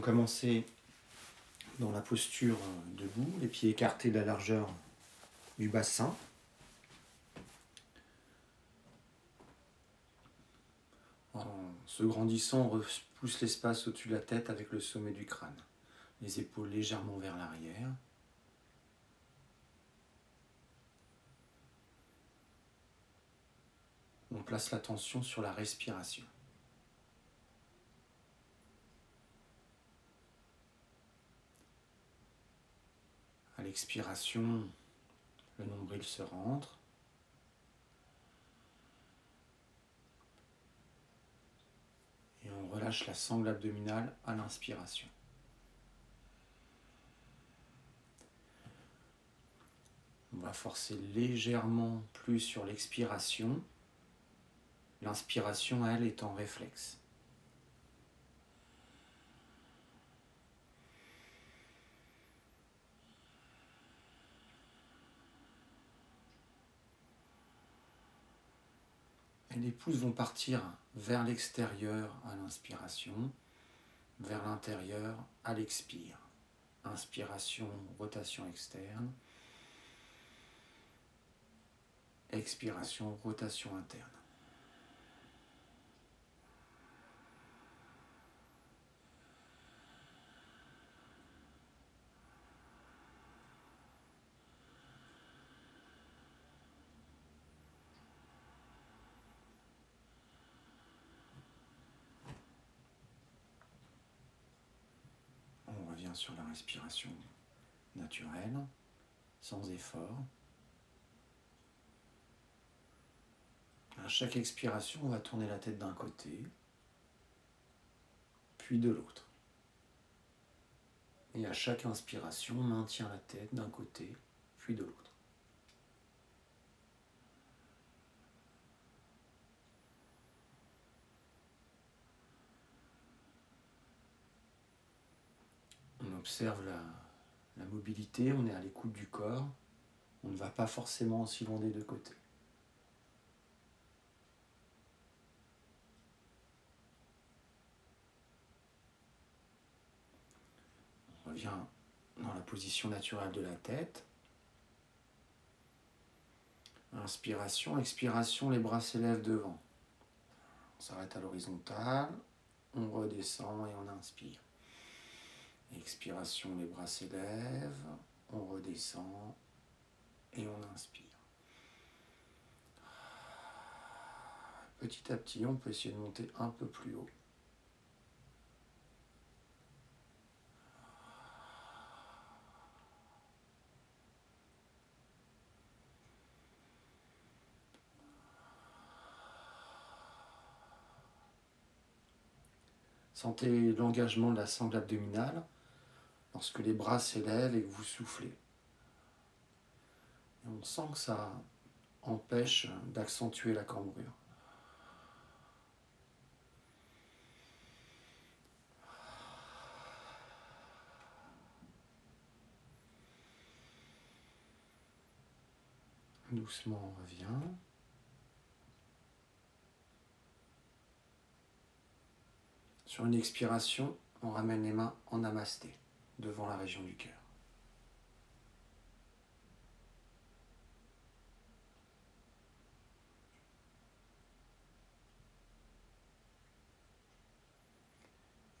commencer dans la posture debout, les pieds écartés de la largeur du bassin. En se grandissant, on repousse l'espace au-dessus de la tête avec le sommet du crâne. Les épaules légèrement vers l'arrière. On place l'attention sur la respiration. L'expiration, le nombril se rentre. Et on relâche la sangle abdominale à l'inspiration. On va forcer légèrement plus sur l'expiration. L'inspiration, elle, est en réflexe. Les pouces vont partir vers l'extérieur à l'inspiration, vers l'intérieur à l'expire. Inspiration, rotation externe. Expiration, rotation interne. Sur la respiration naturelle, sans effort. À chaque expiration, on va tourner la tête d'un côté, puis de l'autre. Et à chaque inspiration, on maintient la tête d'un côté, puis de l'autre. Observe la, mobilité, on est à l'écoute du corps, on ne va pas forcément aussi loin des deux côtés. On revient dans la position naturelle de la tête. Inspiration, expiration, les bras s'élèvent devant. On s'arrête à l'horizontale, on redescend et on inspire. Expiration, les bras s'élèvent, on redescend et on inspire. Petit à petit, on peut essayer de monter un peu plus haut. Sentez l'engagement de la sangle abdominale lorsque les bras s'élèvent et que vous soufflez. Et on sent que ça empêche d'accentuer la cambrure. Doucement, on revient. Sur une expiration, on ramène les mains en namasté devant la région du cœur.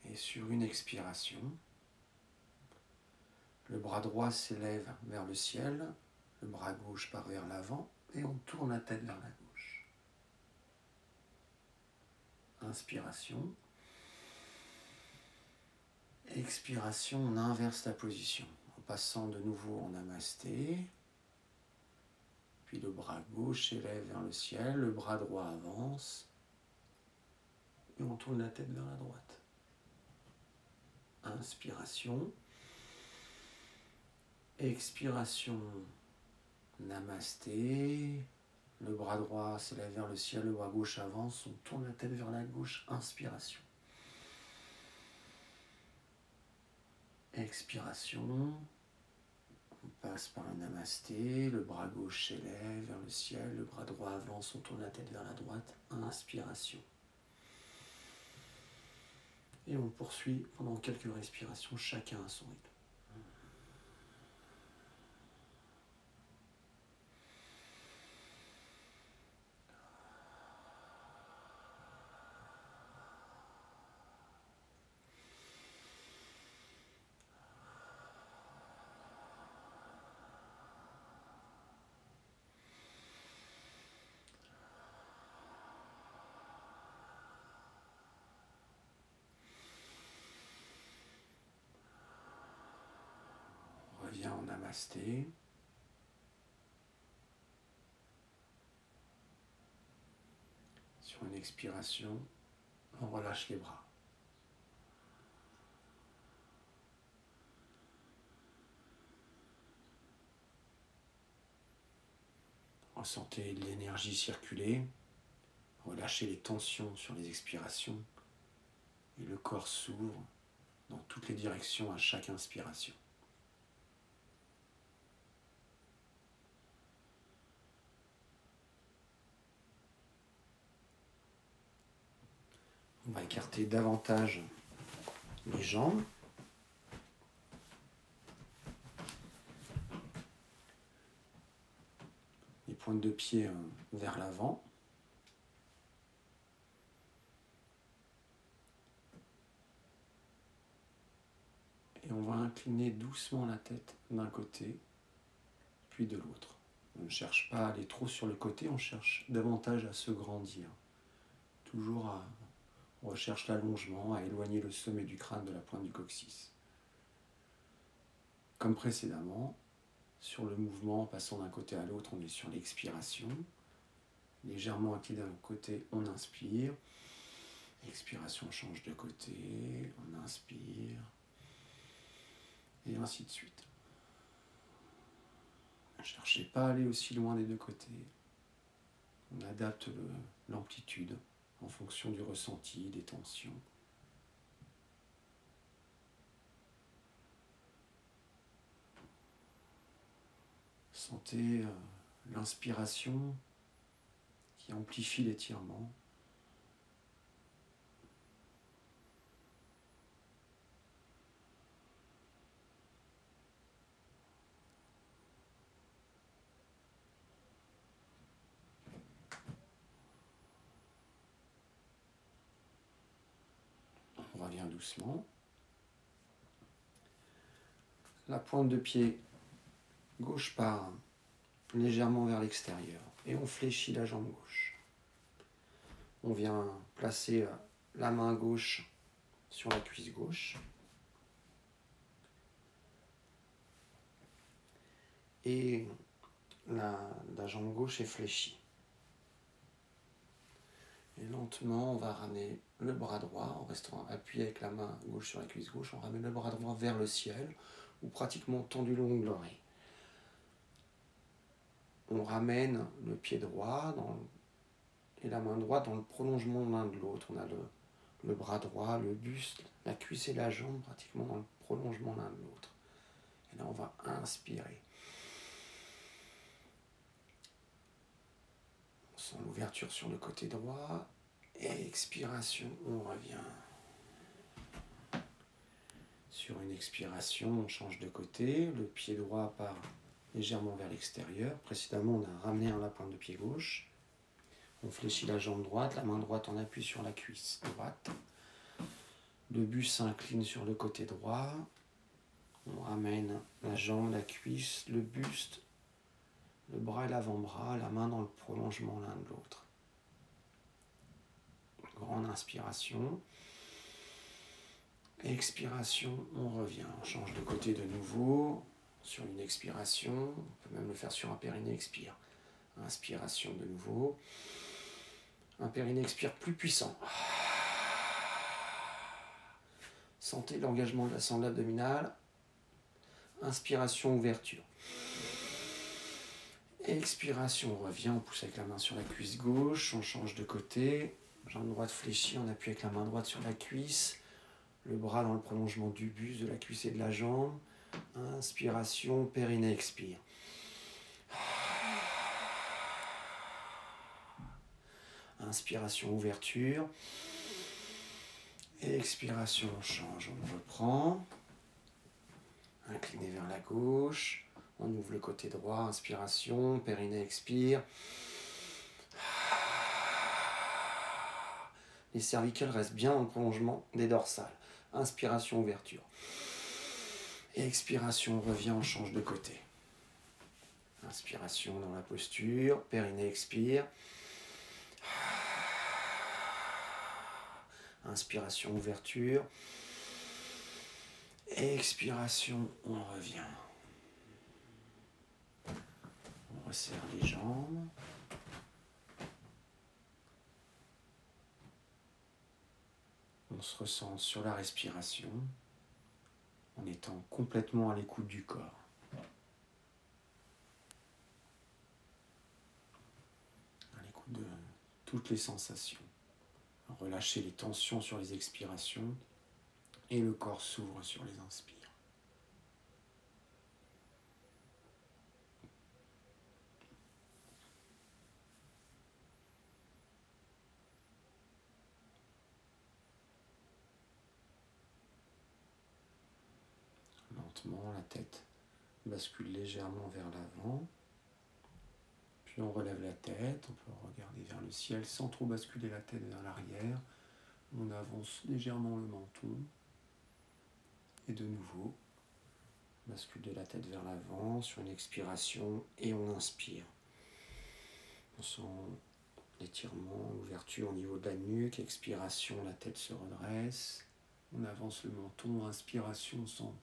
Et sur une expiration, le bras droit s'élève vers le ciel, le bras gauche part vers l'avant et on tourne la tête vers la gauche. Inspiration. Expiration, on inverse la position en passant de nouveau en namasté. Puis le bras gauche s'élève vers le ciel, le bras droit avance. Et on tourne la tête vers la droite. Inspiration. Expiration, namasté. Le bras droit s'élève vers le ciel, le bras gauche avance. On tourne la tête vers la gauche. Inspiration. Expiration. On passe par un namasté, le bras gauche s'élève vers le ciel, le bras droit avance, on tourne la tête vers la droite. Inspiration. Et on poursuit pendant quelques respirations, chacun à son rythme. Sur une expiration, on relâche les bras. Ressentez l'énergie circuler, relâchez les tensions sur les expirations et le corps s'ouvre dans toutes les directions à chaque inspiration. On va écarter davantage les jambes. Les pointes de pied euh, vers l'avant. Et on va incliner doucement la tête d'un côté, puis de l'autre. On ne cherche pas à aller trop sur le côté, on cherche davantage à se grandir. Toujours à recherche l'allongement, à éloigner le sommet du crâne de la pointe du coccyx. Comme précédemment, sur le mouvement, en passant d'un côté à l'autre, on est sur l'expiration. Légèrement acquis d'un côté, on inspire. Expiration, change de côté, on inspire. Et ainsi de suite. Ne cherchez pas à aller aussi loin des deux côtés. On adapte l'amplitude en fonction du ressenti, des tensions. Sentez euh, l'inspiration qui amplifie l'étirement. La pointe de pied gauche part légèrement vers l'extérieur et on fléchit la jambe gauche. On vient placer euh, la main gauche sur la cuisse gauche. Et la, la jambe gauche est fléchie. Et lentement, on va ramener le bras droit en restant appuyé avec la main gauche sur la cuisse gauche. On ramène le bras droit vers le ciel ou pratiquement tendu long de l'oreille. On ramène le pied droit et la main droite dans le prolongement l'un de l'autre. On a le, le bras droit, le buste, la cuisse et la jambe pratiquement dans le prolongement l'un de l'autre. Et là, on va inspirer. On sent l'ouverture sur le côté droit expiration, on revient. Sur une expiration, on change de côté. Le pied droit part légèrement vers l'extérieur. Précédemment, on a ramené à la pointe de pied gauche. On fléchit la jambe droite, la main droite en appuie sur la cuisse droite. Le buste s'incline sur le côté droit. On ramène la jambe, la cuisse, le buste, le bras et l'avant-bras, la main dans le prolongement l'un de l'autre. Grande inspiration. Expiration, on revient. On change de côté de nouveau. Sur une expiration, on peut même le faire sur un périnée expire. Inspiration de nouveau. Un périnée expire plus puissant. Sentez l'engagement de la sangle abdominale. Inspiration, ouverture. Expiration, on revient, on pousse avec la main sur la cuisse gauche, on change de côté. Jambe droite fléchie, on appuie avec la main droite sur la cuisse, le bras dans le prolongement du buste, de la cuisse et de la jambe. Inspiration, périnée expire. Inspiration, ouverture. Expiration, on change, on reprend. Incliné vers la gauche. On ouvre le côté droit, inspiration, périnée expire. Les cervicales restent bien en prolongement des dorsales. Inspiration, ouverture. Expiration, on revient, on change de côté. Inspiration dans la posture, périnée expire. Inspiration, ouverture. Expiration, on revient. On resserre les jambes. On se ressent sur la respiration en étant complètement à l'écoute du corps. À l'écoute de toutes les sensations. Relâchez les tensions sur les expirations et le corps s'ouvre sur les inspires. La tête bascule légèrement vers l'avant. Puis on relève la tête, on peut regarder vers le ciel sans trop basculer la tête vers l'arrière. On avance légèrement le menton. Et de nouveau, bascule de la tête vers l'avant sur une expiration et on inspire. On sent l'étirement, l'ouverture au niveau de la nuque, expiration, la tête se redresse. On avance le menton, inspiration, sans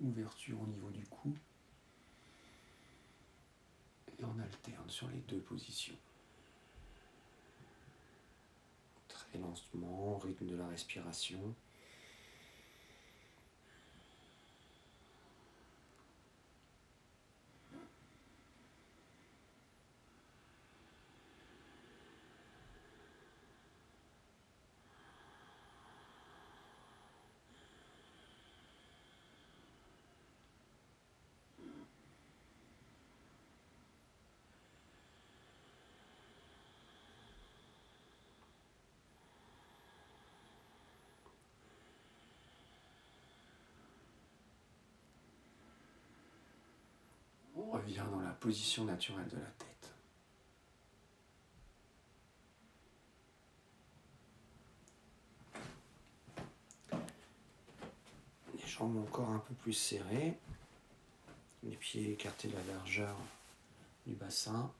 ouverture au niveau du cou. Et on alterne sur les deux positions. Très lentement, rythme de la respiration. On dans la position naturelle de la tête. Les jambes encore un peu plus serrées. Les pieds écartés de la largeur du bassin.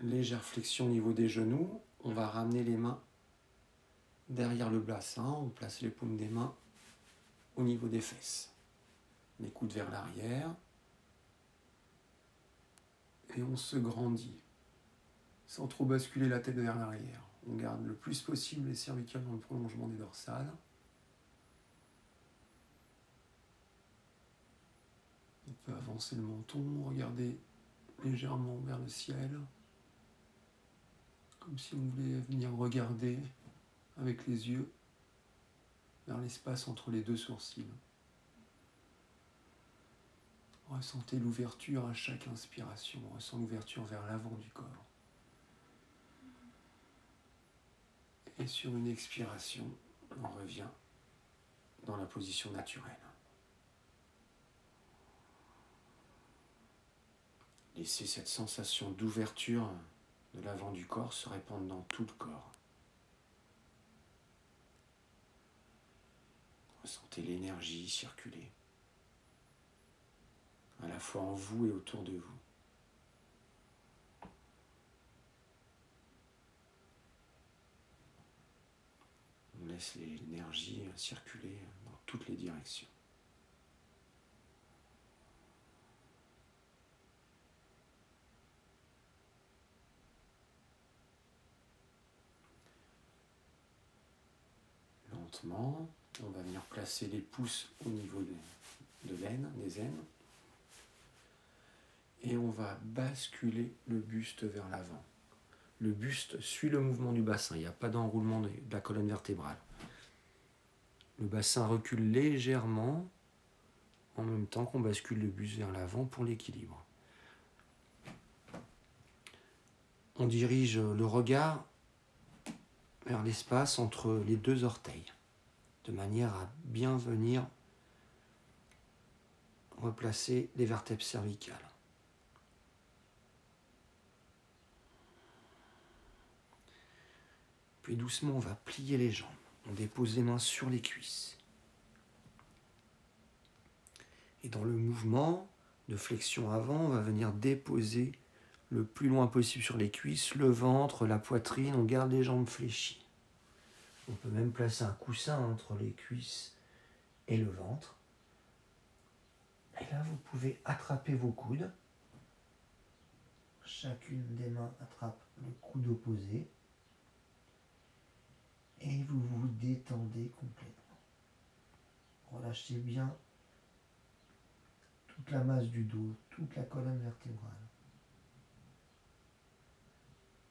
Légère flexion au niveau des genoux. On va ramener les mains derrière le bassin. On place les paumes des mains au niveau des fesses. Les coudes vers l'arrière. Et on se grandit sans trop basculer la tête vers l'arrière. On garde le plus possible les cervicales dans le prolongement des dorsales. On peut avancer le menton, regarder légèrement vers le ciel, comme si on voulait venir regarder avec les yeux vers l'espace entre les deux sourcils. Ressentez l'ouverture à chaque inspiration, on ressent l'ouverture vers l'avant du corps. Et sur une expiration, on revient dans la position naturelle. Laissez cette sensation d'ouverture de l'avant du corps se répandre dans tout le corps. Ressentez l'énergie circuler, à la fois en vous et autour de vous. On laisse l'énergie circuler dans toutes les directions. On va venir placer les pouces au niveau de l'aine, des aines. Et on va basculer le buste vers l'avant le buste suit le mouvement du bassin. Il n'y a pas d'enroulement de la colonne vertébrale. Le bassin recule légèrement en même temps qu'on bascule le buste vers l'avant pour l'équilibre. On dirige le regard vers l'espace entre les deux orteils, de manière à bien venir replacer les vertèbres cervicales. Puis doucement, on va plier les jambes. On dépose les mains sur les cuisses. Et dans le mouvement de flexion avant, on va venir déposer le plus loin possible sur les cuisses, le ventre, la poitrine, on garde les jambes fléchies. On peut même placer un coussin entre les cuisses et le ventre. Et là, vous pouvez attraper vos coudes. Chacune des mains attrape le coude opposé. Et vous vous détendez complètement. Relâchez bien toute la masse du dos, toute la colonne vertébrale.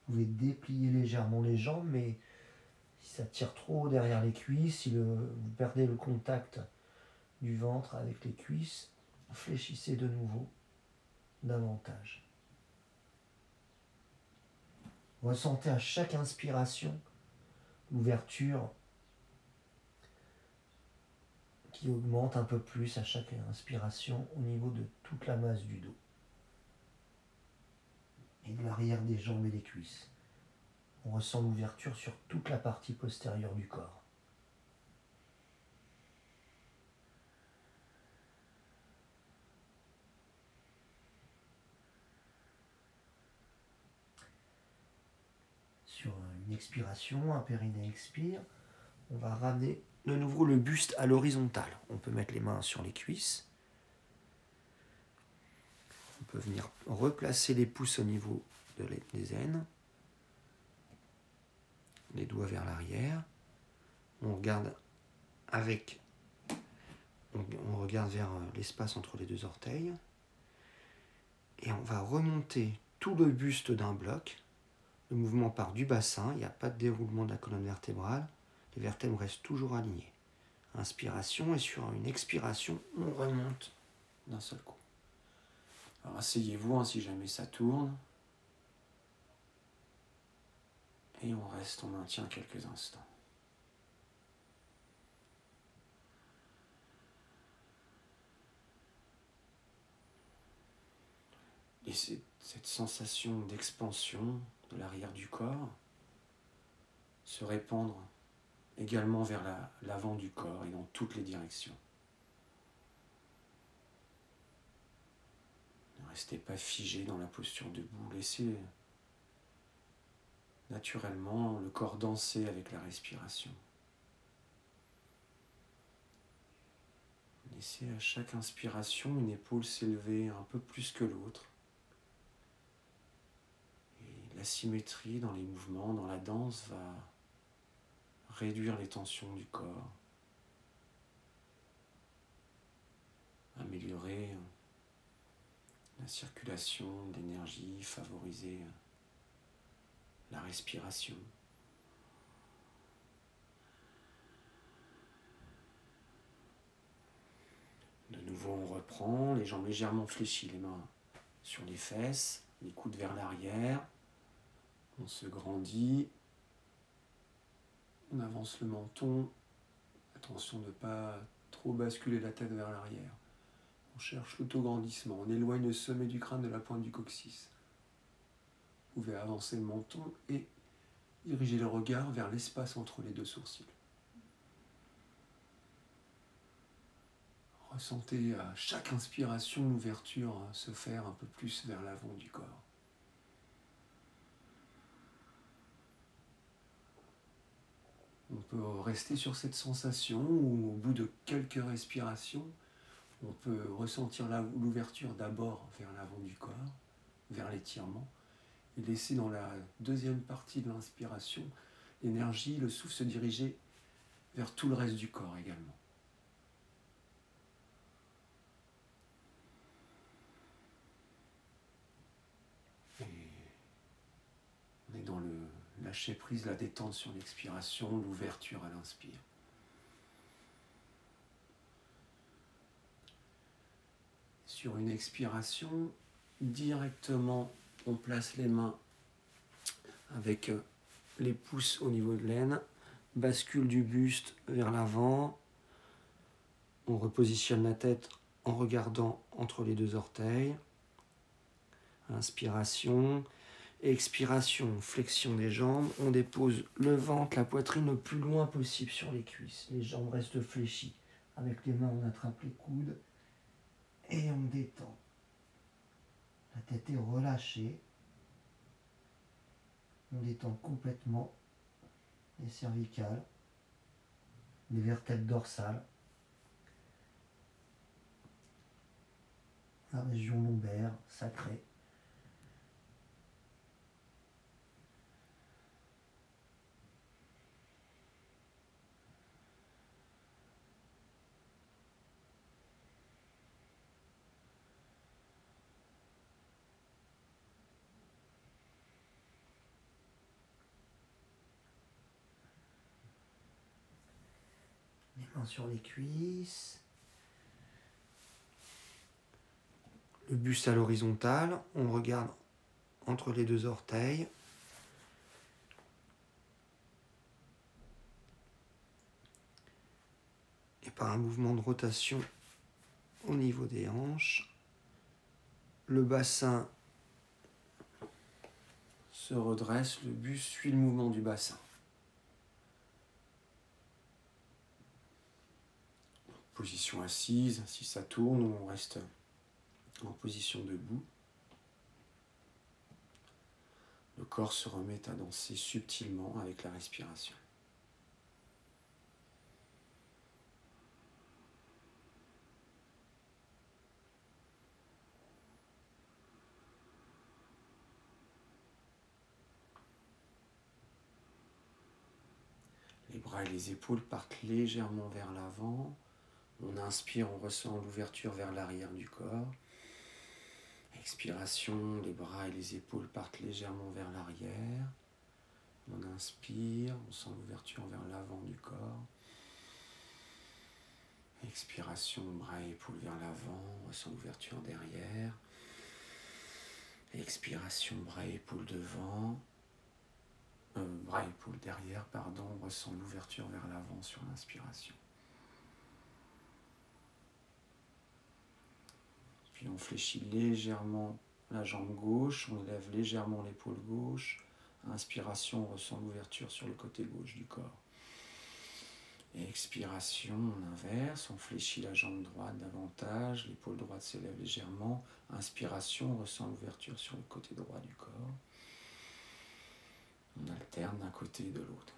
Vous pouvez déplier légèrement les jambes, mais si ça tire trop derrière les cuisses, si vous perdez le contact du ventre avec les cuisses, fléchissez de nouveau davantage. Ressentez à chaque inspiration l'ouverture qui augmente un peu plus à chaque inspiration au niveau de toute la masse du dos et de l'arrière des jambes et des cuisses. On ressent l'ouverture sur toute la partie postérieure du corps. Sur une expiration, un périnée expire, on va ramener de nouveau le buste à l'horizontale. On peut mettre les mains sur les cuisses. On peut venir replacer les pouces au niveau des aines. Les doigts vers l'arrière. On regarde avec on, regarde vers euh, l'espace entre les deux orteils. Et on va remonter tout le buste d'un bloc. Le mouvement part du bassin, il n'y a pas de déroulement de la colonne vertébrale les vertèbres restent toujours alignées. Inspiration et sur une expiration, on remonte d'un seul coup. Asseyez-vous hein, si jamais ça tourne. Et on reste, on maintient quelques instants. Et cette sensation d'expansion de l'arrière du corps se répandre également vers l'avant du corps et dans toutes les directions. Ne restez pas figé dans la posture debout, laissez naturellement le corps danser avec la respiration. Laissez à chaque inspiration une épaule s'élever un peu plus que l'autre. Et la symétrie dans les mouvements, dans la danse va réduire les tensions du corps, améliorer la circulation d'énergie, favoriser la respiration. De nouveau, on reprend, les jambes légèrement fléchies, les mains sur les fesses, les coudes vers l'arrière. On se grandit, on avance le menton. Attention de ne pas trop basculer la tête vers l'arrière. On cherche l'autograndissement. On éloigne le sommet du crâne de la pointe du coccyx. Vous pouvez avancer le menton et diriger le regard vers l'espace entre les deux sourcils. Ressentez à chaque inspiration l'ouverture se faire un peu plus vers l'avant du corps. On peut rester sur cette sensation ou au bout de quelques respirations, on peut ressentir l'ouverture d'abord vers l'avant du corps, vers l'étirement, et laisser dans la deuxième partie de l'inspiration l'énergie, le souffle se diriger vers tout le reste du corps également. on est dans le Lâchez prise, la détente sur l'expiration, l'ouverture à l'inspire. sur une expiration, directement, on place les mains avec euh, les pouces au niveau de l'aine, bascule du buste vers l'avant, on repositionne la tête en regardant entre les deux orteils. Inspiration, expiration, flexion des jambes. On dépose le ventre, la poitrine le plus loin possible sur les cuisses. Les jambes restent fléchies. Avec les mains, on attrape les coudes et on détend. La tête est relâchée. On détend complètement les cervicales, les vertèbres dorsales. la région lombaire sacrée. Sur les cuisses. le buste à l'horizontale, on regarde entre les deux orteils. Et par un mouvement de rotation au niveau des hanches, le bassin se redresse, le buste suit le mouvement du bassin. Position assise, si ça tourne, on reste en position debout. Le corps se remet à danser subtilement avec la respiration. Les bras et les épaules partent légèrement vers l'avant. On inspire, on ressent l'ouverture vers l'arrière du corps. Expiration, les bras et les épaules partent légèrement vers l'arrière. On inspire, on sent l'ouverture vers l'avant du corps. Expiration, bras et épaules vers l'avant, on ressent l'ouverture derrière. Expiration, bras et épaules devant. Euh, bras et épaules derrière, pardon, on ressent l'ouverture vers l'avant sur l'inspiration. On fléchit légèrement la jambe gauche, on élève légèrement l'épaule gauche. Inspiration, on ressent l'ouverture sur le côté gauche du corps. expiration, on inverse, on fléchit la jambe droite davantage, l'épaule droite s'élève légèrement. Inspiration, on ressent l'ouverture sur le côté droit du corps. On alterne d'un côté et de l'autre.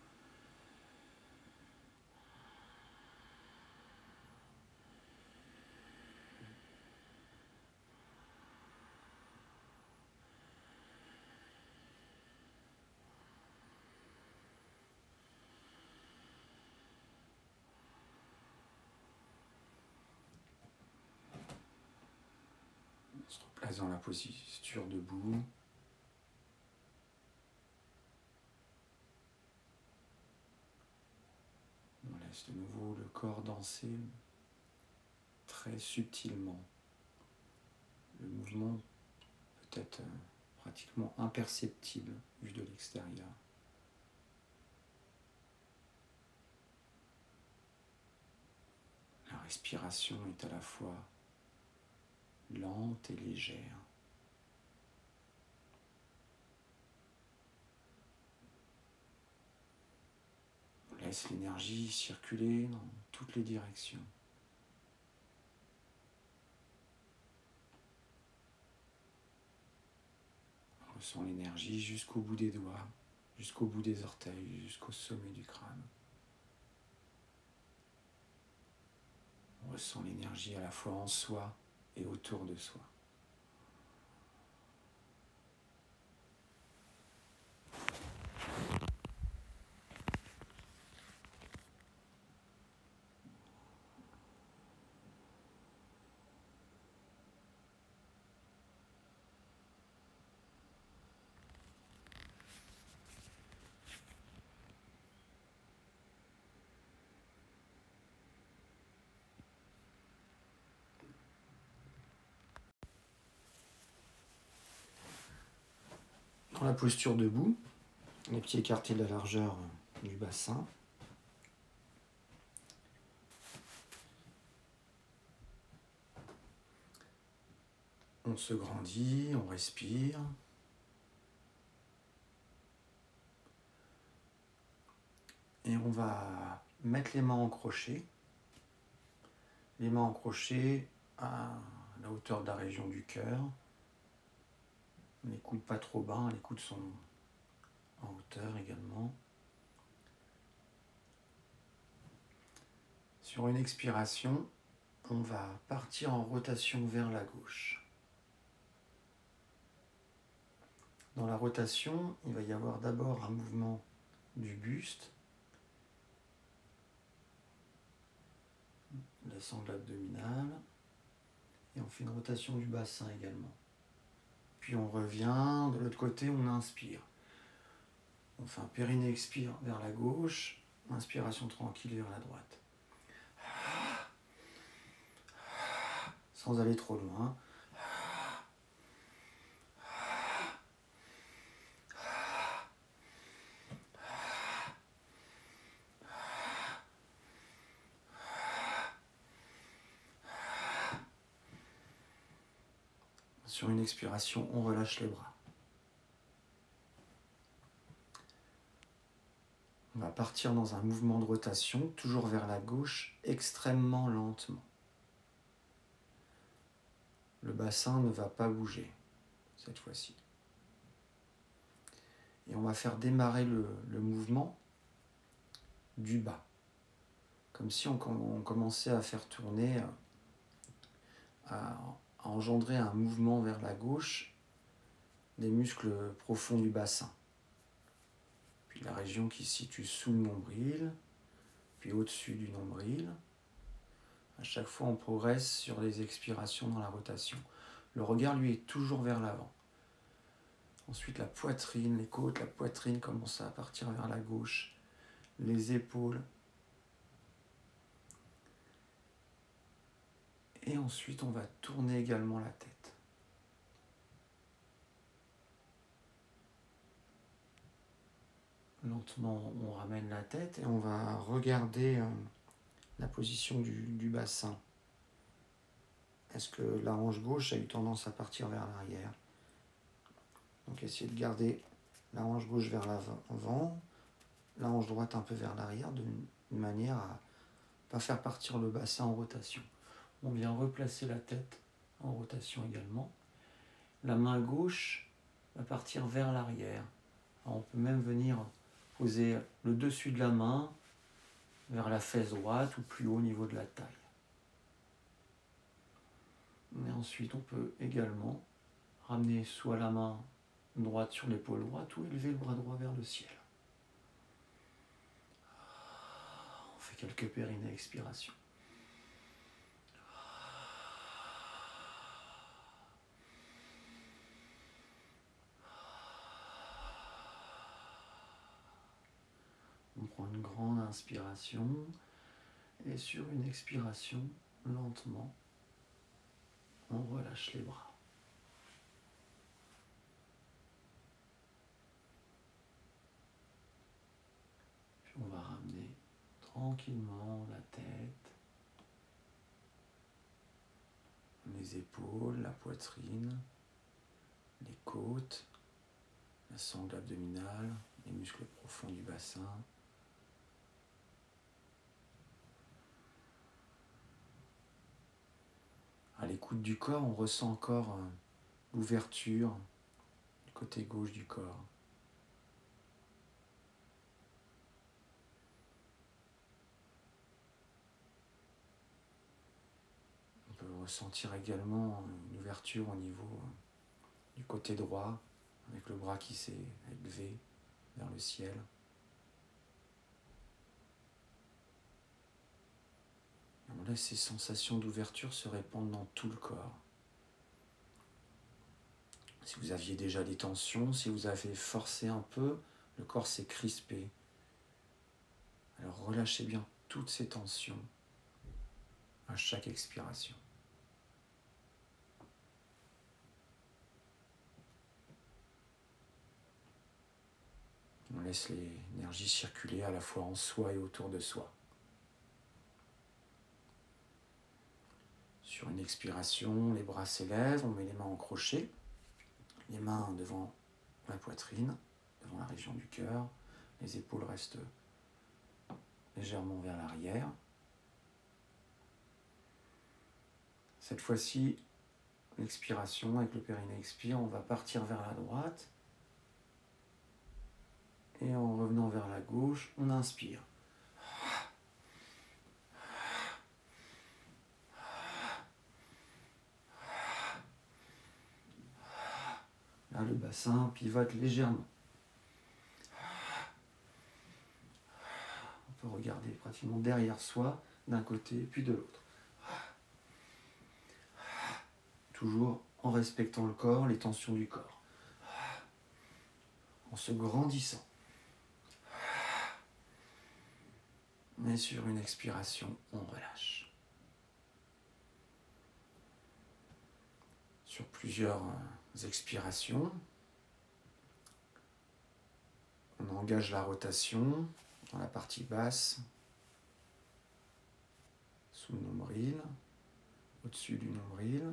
dans la posture debout. On laisse de nouveau le corps danser très subtilement. Le mouvement peut être euh, pratiquement imperceptible vu de l'extérieur. La respiration est à la fois lente et légère. Laisse l'énergie circuler dans toutes les directions. On ressent l'énergie jusqu'au bout des doigts, jusqu'au bout des orteils, jusqu'au sommet du crâne. On ressent l'énergie à la fois en soi et autour de soi. La posture debout, les pieds écartés de la largeur du bassin. On se grandit, on respire. Et on va mettre les mains en crochet. Les mains en crochet à la hauteur de la région du cœur. Les coudes pas trop bas, les coudes sont en hauteur également. Sur une expiration, on va partir en rotation vers la gauche. Dans la rotation, il va y avoir d'abord un mouvement du buste, la sangle abdominale, et on fait une rotation du bassin également. Puis on revient, de l'autre côté, on inspire. On fait périnée expire vers la gauche, inspiration tranquille vers la droite. Sans aller trop loin. Expiration, on relâche les bras. On va partir dans un mouvement de rotation, toujours vers la gauche, extrêmement lentement. Le bassin ne va pas bouger cette fois-ci. Et on va faire démarrer le, mouvement du bas, comme si on, commençait à faire tourner, à, à engendrer un mouvement vers la gauche des muscles profonds du bassin. Puis la région qui se situe sous le nombril, puis au-dessus du nombril. À chaque fois, on progresse sur les expirations dans la rotation. Le regard, lui, est toujours vers l'avant. Ensuite, la poitrine, les côtes, la poitrine commence à partir vers la gauche. Les épaules, Et ensuite, on va tourner également la tête. Lentement, on ramène la tête et on va regarder euh, la position du, bassin. Est-ce que la hanche gauche a eu tendance à partir vers l'arrière? Donc essayez de garder la hanche gauche vers l'avant, la hanche droite un peu vers l'arrière, de manière à ne pas faire partir le bassin en rotation. On vient replacer la tête en rotation également. La main gauche va partir vers l'arrière. On peut même venir poser le dessus de la main vers la fesse droite ou plus haut au niveau de la taille. Mais ensuite, on peut également ramener soit la main droite sur l'épaule droite ou élever le bras droit vers le ciel. On fait quelques périnées expiration. On prend une grande inspiration et sur une expiration, lentement, on relâche les bras. Puis on va ramener tranquillement la tête, les épaules, la poitrine, les côtes, la sangle abdominale, les muscles profonds du bassin. À l'écoute du corps, on ressent encore euh, l'ouverture du côté gauche du corps. On peut ressentir également une ouverture au niveau euh, du côté droit, avec le bras qui s'est élevé vers le ciel. On laisse ces sensations d'ouverture se répandre dans tout le corps. Si vous aviez déjà des tensions, si vous avez forcé un peu, le corps s'est crispé. Alors relâchez bien toutes ces tensions à chaque expiration. laisse l'énergie circuler à la fois en soi et autour de soi. Sur une expiration, les bras s'élèvent, on met les mains en crochet, les mains devant la poitrine, devant la région du cœur, les épaules restent légèrement vers l'arrière. Cette fois-ci, l'expiration avec le périnée expire, on va partir vers la droite. Et en revenant vers la gauche, on inspire. Là, le bassin pivote légèrement. On peut regarder pratiquement derrière soi, d'un côté puis de l'autre. Toujours en respectant le corps, les tensions du corps. En se grandissant. Mais sur une expiration, on relâche. Sur plusieurs euh, expirations, on engage la rotation dans la partie basse, sous le nombril, au-dessus du nombril,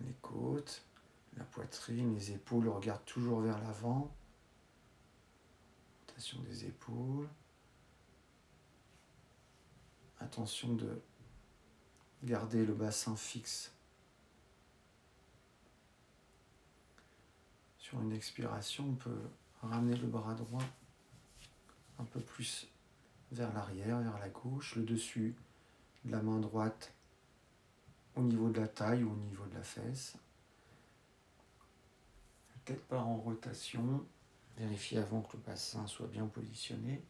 les côtes, la poitrine, les épaules regardent toujours vers l'avant des épaules. Attention de garder le bassin fixe. Sur une expiration, on peut ramener le bras droit un peu plus vers l'arrière, vers la gauche, le dessus de la main droite au niveau de la taille ou au niveau de la fesse. Peut-être pas en rotation, Vérifiez avant que le bassin soit bien positionné.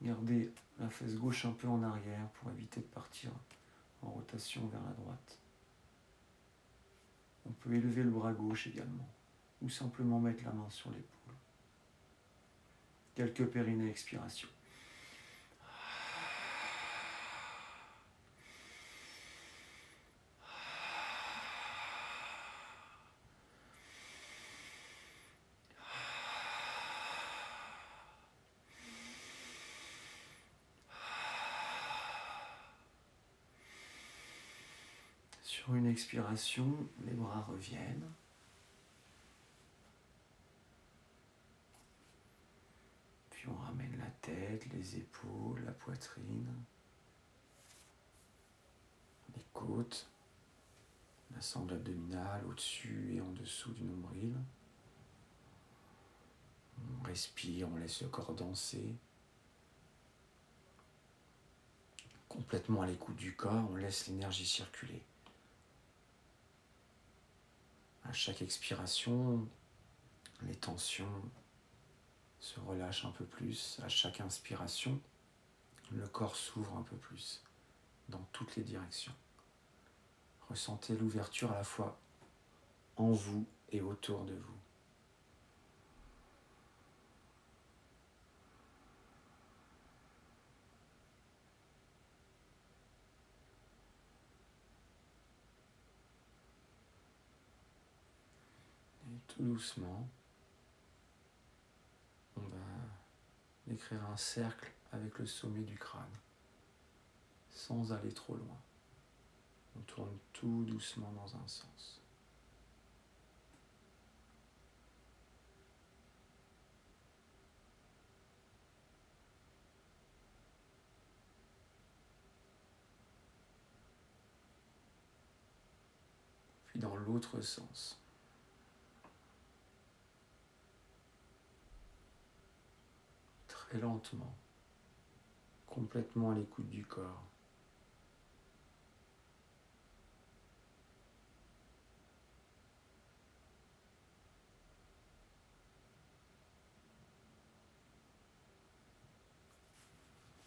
Gardez la fesse gauche un peu en arrière pour éviter de partir en rotation vers la droite. On peut élever le bras gauche également, ou simplement mettre la main sur l'épaule. Quelques périnées expiration. Sur une expiration, les bras reviennent. Puis on ramène la tête, les épaules, la poitrine, les côtes, la sangle abdominale au-dessus et en dessous du nombril. On respire, on laisse le corps danser. Complètement à l'écoute du corps, on laisse l'énergie circuler. À chaque expiration, les tensions se relâchent un peu plus. À chaque inspiration, le corps s'ouvre un peu plus dans toutes les directions. Ressentez l'ouverture à la fois en vous et autour de vous. Doucement, on va écrire un cercle avec le sommet du crâne, sans aller trop loin. On tourne tout doucement dans un sens. Puis dans l'autre sens. Lentement, complètement à l'écoute du corps.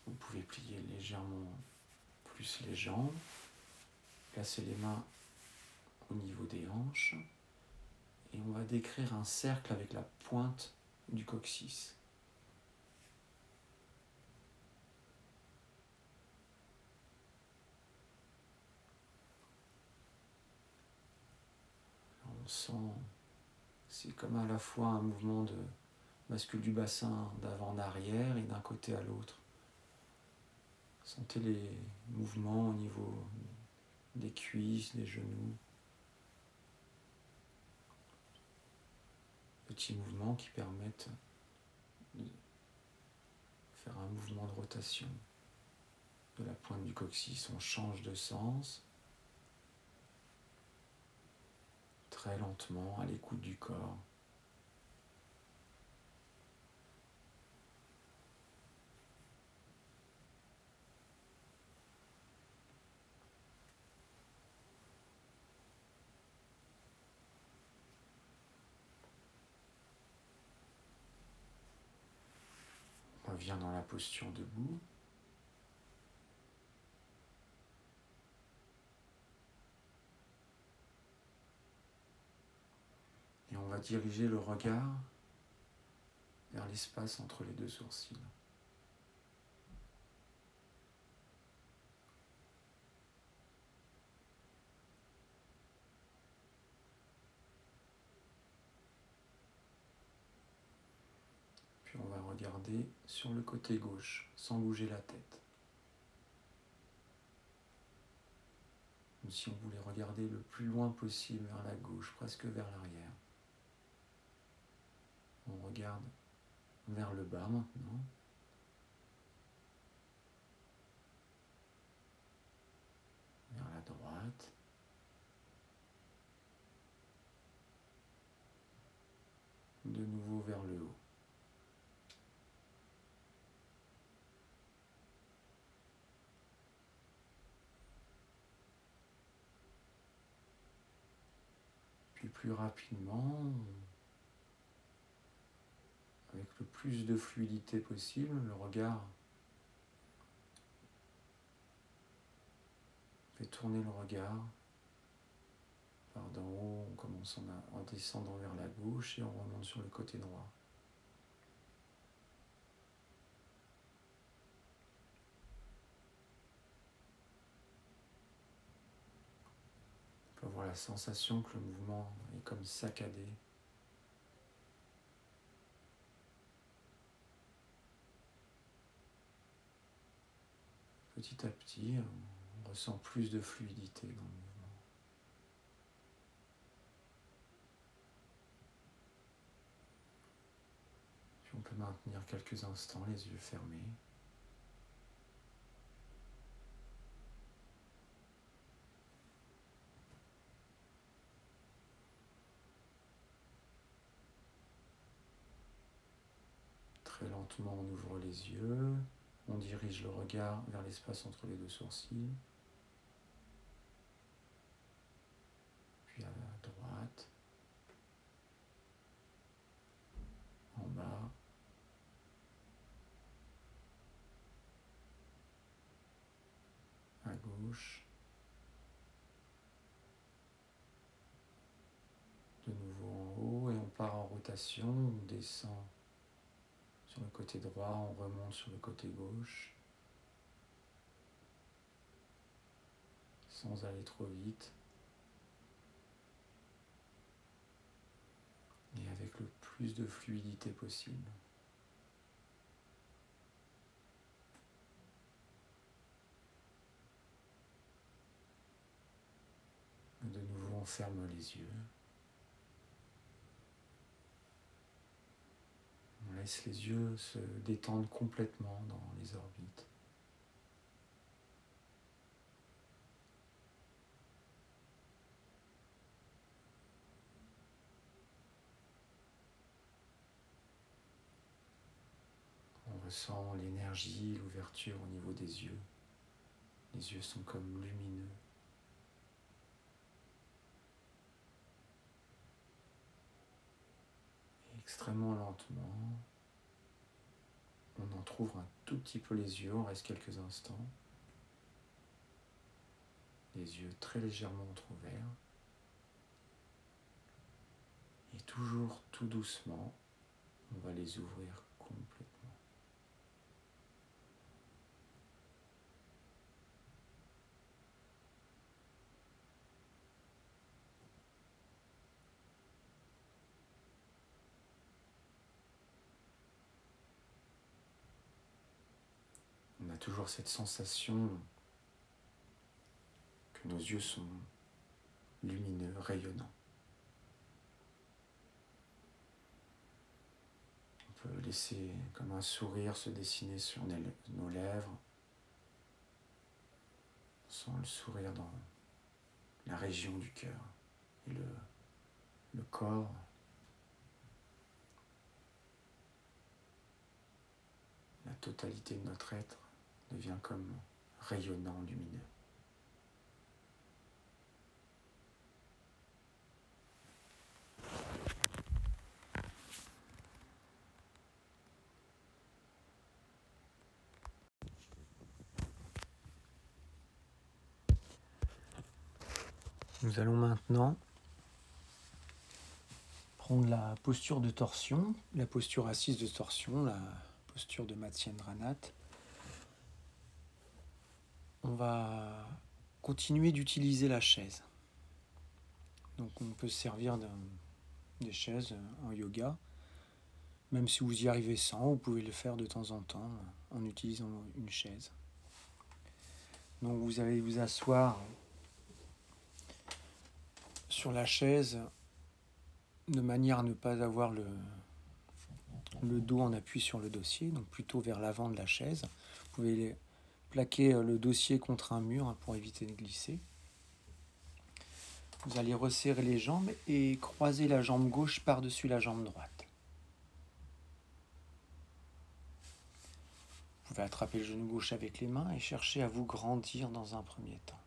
Vous pouvez plier légèrement plus les jambes, placer les mains au niveau des hanches et on va décrire un cercle avec la pointe du coccyx. On sent, c'est comme à la fois un mouvement de bascule du bassin d'avant en arrière et d'un côté à l'autre. Sentez les mouvements au niveau des cuisses, des genoux. Petits mouvements qui permettent de faire un mouvement de rotation de la pointe du coccyx. On change de sens très lentement à l'écoute du corps. revient dans la posture debout. Et on va diriger le regard vers l'espace entre les deux sourcils. regarder sur le côté gauche sans bouger la tête. Comme si on voulait regarder le plus loin possible vers la gauche, presque vers l'arrière. On regarde vers le bas maintenant. Vers la droite. De nouveau vers le haut. plus rapidement, avec le plus de fluidité possible, le regard fait tourner le regard par d'en haut, on commence en, en descendant vers la gauche et on remonte sur le côté droit. avoir la sensation que le mouvement est comme saccadé. Petit à petit, on ressent plus de fluidité dans le mouvement. Puis on peut maintenir quelques instants les yeux fermés. Très lentement, on ouvre les yeux, on dirige le regard vers l'espace entre les deux sourcils. Puis à droite, en bas, à gauche, de nouveau en haut. Et on part en rotation, on descend sur le côté droit, on remonte sur le côté gauche. Sans aller trop vite. Et avec le plus de fluidité possible. De nouveau, on ferme les yeux. Laisse les yeux se détendre complètement dans les orbites. On ressent l'énergie, l'ouverture au niveau des yeux. Les yeux sont comme lumineux. Extrêmement lentement, on en trouve un tout petit peu les yeux, on reste quelques instants. Les yeux très légèrement entrouverts. Et toujours tout doucement, on va les ouvrir complètement. a toujours cette sensation que nos yeux sont lumineux, rayonnants. On peut laisser comme un sourire se dessiner sur nos lèvres. On sent le sourire dans la région du cœur et le, le corps. La totalité de notre être devient comme rayonnant, lumineux. Nous allons maintenant prendre la posture de torsion, la posture assise de torsion, la posture de Matsyendranath. On va continuer d'utiliser la chaise. Donc on peut se servir des chaises en yoga. Même si vous y arrivez sans, vous pouvez le faire de temps en temps en utilisant une chaise. Donc vous allez vous asseoir sur la chaise de manière à ne pas avoir le, le dos en appui sur le dossier, donc plutôt vers l'avant de la chaise. Vous pouvez plaquer euh, le dossier contre un mur hein, pour éviter de glisser. Vous allez resserrer les jambes et croiser la jambe gauche par-dessus la jambe droite. Vous pouvez attraper le genou gauche avec les mains et chercher à vous grandir dans un premier temps.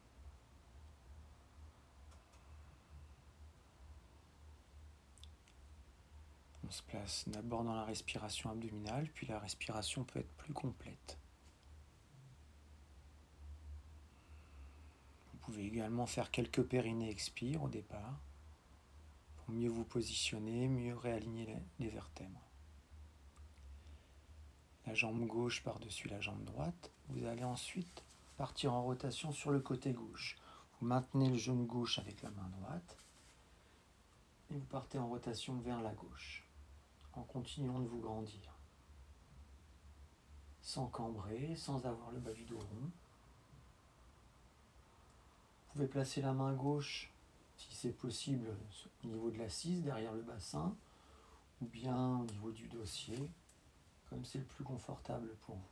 On se place d'abord dans la respiration abdominale, puis la respiration peut être plus complète. Pouvez également faire quelques périnées expire au départ pour mieux vous positionner, mieux réaligner les vertèbres. La jambe gauche par-dessus la jambe droite. Vous allez ensuite partir en rotation sur le côté gauche. Vous maintenez le genou gauche avec la main droite et vous partez en rotation vers la gauche en continuant de vous grandir. Sans cambrer, sans avoir le bas du dos rond. Pouvez placer la main gauche, si c'est possible, au niveau de l'assise, derrière le bassin, ou bien au niveau du dossier, comme c'est le plus confortable pour vous.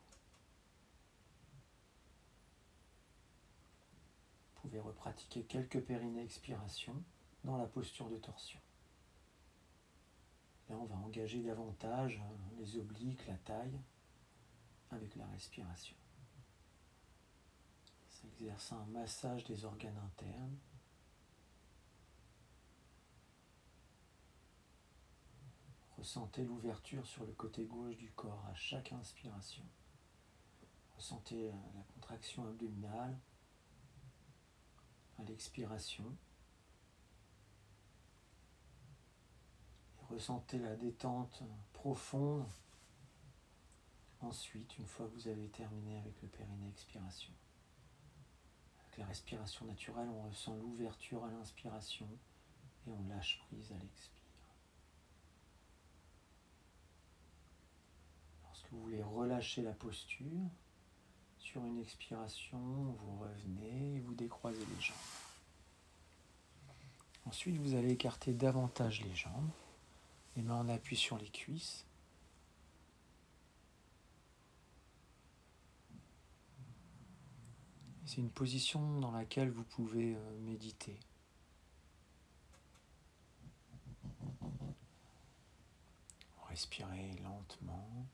Vous pouvez repratiquer quelques périnées expiration dans la posture de torsion. Là, on va engager davantage hein, les obliques, la taille, avec la respiration. Ça exerce un massage des organes internes. Ressentez l'ouverture sur le côté gauche du corps à chaque inspiration. Ressentez la contraction abdominale à l'expiration. Ressentez la détente profonde. Ensuite, une fois que vous avez terminé avec le périnée expiration, la respiration naturelle, on ressent l'ouverture à l'inspiration et on lâche prise à l'expire. Lorsque vous voulez relâcher la posture, sur une expiration, vous revenez et vous décroisez les jambes. Ensuite, vous allez écarter davantage les jambes. Les mains en appui sur les cuisses. C'est une position dans laquelle vous pouvez euh, méditer. Respirez lentement.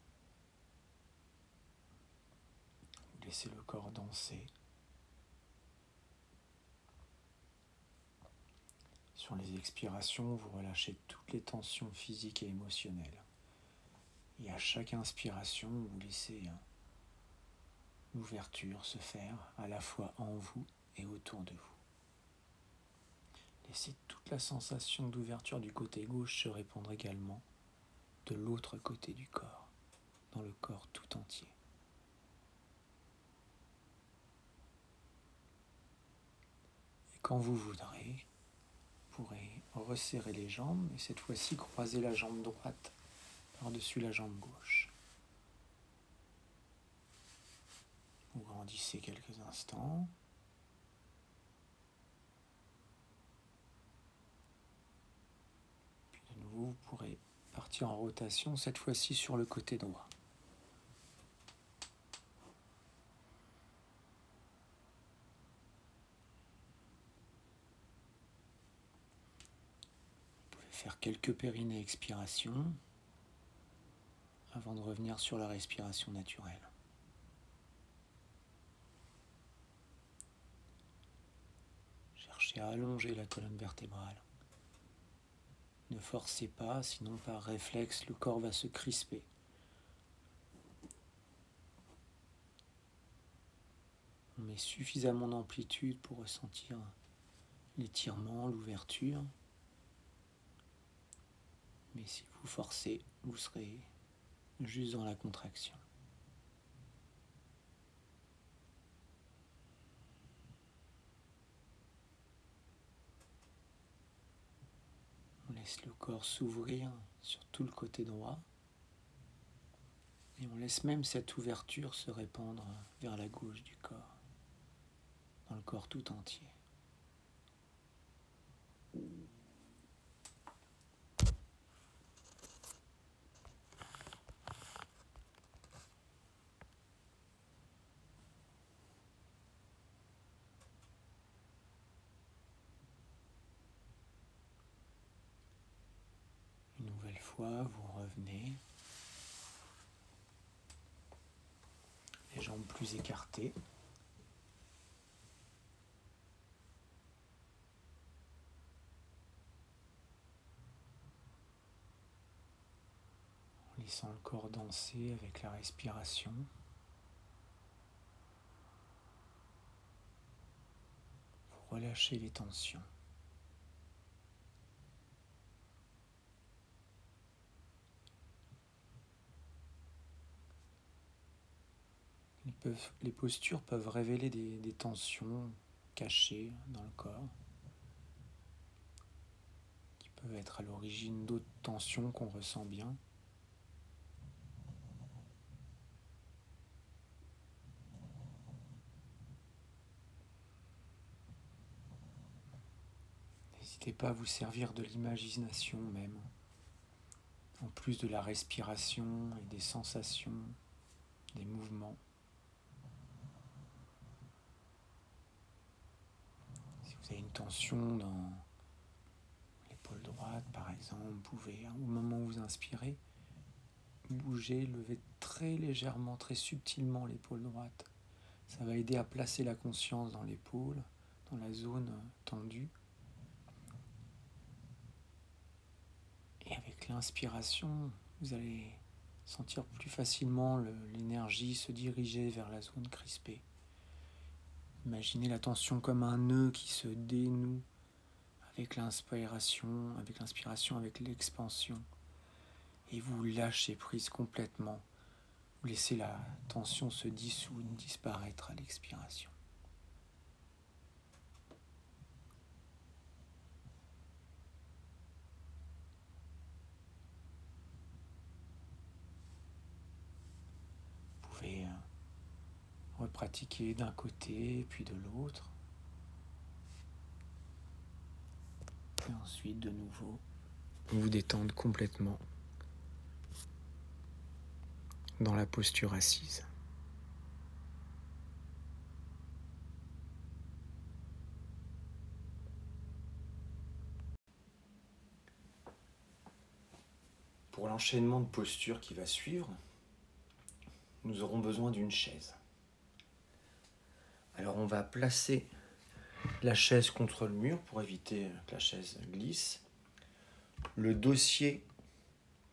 Laissez le corps danser. Sur les expirations, vous relâchez toutes les tensions physiques et émotionnelles. Et à chaque inspiration, vous laissez l'ouverture se faire à la fois en vous et autour de vous. Laissez toute la sensation d'ouverture du côté gauche se répandre également de l'autre côté du corps, dans le corps tout entier. Et quand vous voudrez, pourrez resserrer les jambes et cette fois-ci croiser la jambe droite par-dessus la jambe gauche. Quelques instants. Puis de nouveau, vous pourrez partir en rotation, cette fois-ci sur le côté droit. Vous pouvez faire quelques périnées expiration avant de revenir sur la respiration naturelle. À allonger la colonne vertébrale. Ne forcez pas, sinon par réflexe, le corps va se crisper. On met suffisamment d'amplitude pour ressentir l'étirement, l'ouverture. Mais si vous forcez, vous serez juste dans la contraction. On laisse le corps s'ouvrir sur tout le côté droit et on laisse même cette ouverture se répandre vers la gauche du corps, dans le corps tout entier. Vous revenez. Les jambes plus écartées. En laissant le corps danser avec la respiration. Vous relâchez les tensions. Les postures peuvent révéler des, tensions cachées dans le corps, qui peuvent être à l'origine d'autres tensions qu'on ressent bien. N'hésitez pas à vous servir de l'imagination même, en plus de la respiration et des sensations, des mouvements. Une tension dans l'épaule droite, par exemple, vous pouvez, hein, au moment où vous inspirez, bouger, lever très légèrement, très subtilement l'épaule droite. Ça va aider à placer la conscience dans l'épaule, dans la zone tendue. Et avec l'inspiration, vous allez sentir plus facilement l'énergie se diriger vers la zone crispée. Imaginez la tension comme un nœud qui se dénoue avec l'inspiration, avec l'inspiration, avec l'expansion. Et vous lâchez prise complètement. Vous laissez la tension se dissoudre, disparaître à l'expiration. Vous pouvez euh, pratiquer d'un côté puis de l'autre. Et ensuite, de nouveau, vous détendre complètement dans la posture assise. Pour l'enchaînement de postures qui va suivre, nous aurons besoin d'une chaise. Alors on va placer la chaise contre le mur pour éviter que la chaise glisse. Le dossier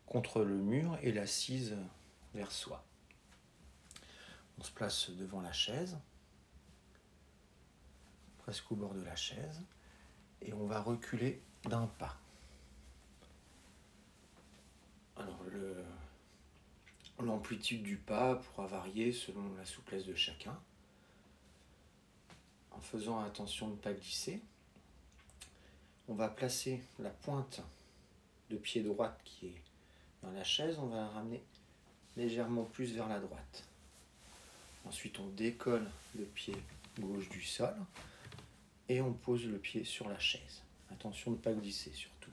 contre le mur et l'assise vers soi. On se place devant la chaise, presque au bord de la chaise, et on va reculer d'un pas. Alors l'amplitude du pas pourra varier selon la souplesse de chacun en faisant attention de ne pas glisser. On va placer la pointe de pied droite qui est dans la chaise, on va la ramener légèrement plus vers la droite. Ensuite, on décolle le pied gauche du sol et on pose le pied sur la chaise. Attention de ne pas glisser surtout.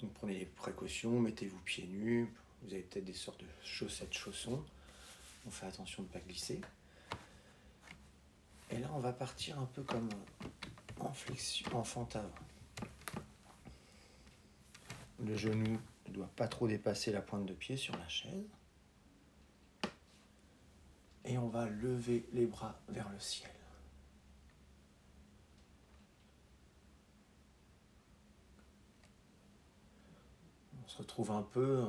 Donc prenez les précautions, mettez-vous pieds nus, vous avez peut-être des sortes de chaussettes, chaussons. On fait attention de ne pas glisser. Et là, on va partir un peu comme en flexion, en. Le genou ne doit pas trop dépasser la pointe de pied sur la chaise. Et on va lever les bras vers le ciel. On se retrouve un peu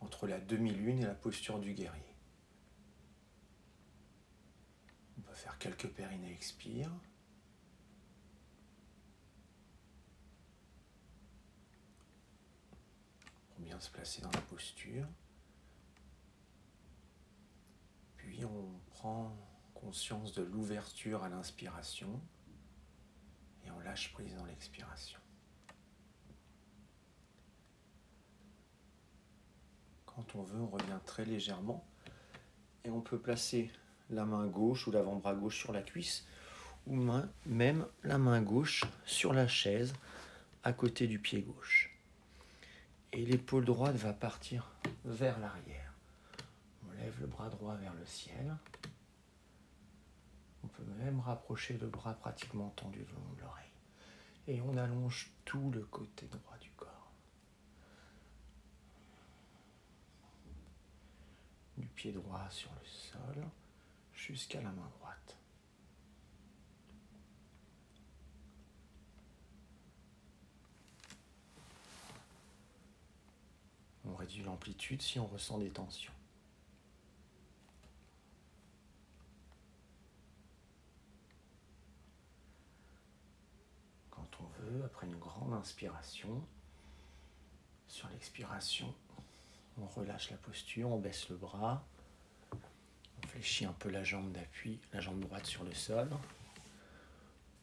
entre la demi-lune et la posture du guerrier. Faire quelques périnées expire. Pour bien se placer dans la posture. Puis on prend conscience de l'ouverture à l'inspiration et on lâche prise dans l'expiration. Quand on veut, on revient très légèrement et on peut placer la main gauche ou l'avant-bras gauche sur la cuisse ou même la main gauche sur la chaise à côté du pied gauche. Et l'épaule droite va partir vers l'arrière. On lève le bras droit vers le ciel. On peut même rapprocher le bras pratiquement tendu le long de l'oreille. Et on allonge tout le côté droit du corps. Du pied droit sur le sol jusqu'à la main droite. On réduit l'amplitude si on ressent des tensions. Quand on veut, après une grande inspiration, sur l'expiration, on relâche la posture, on baisse le bras, on fléchit un peu la jambe d'appui, la jambe droite sur le sol.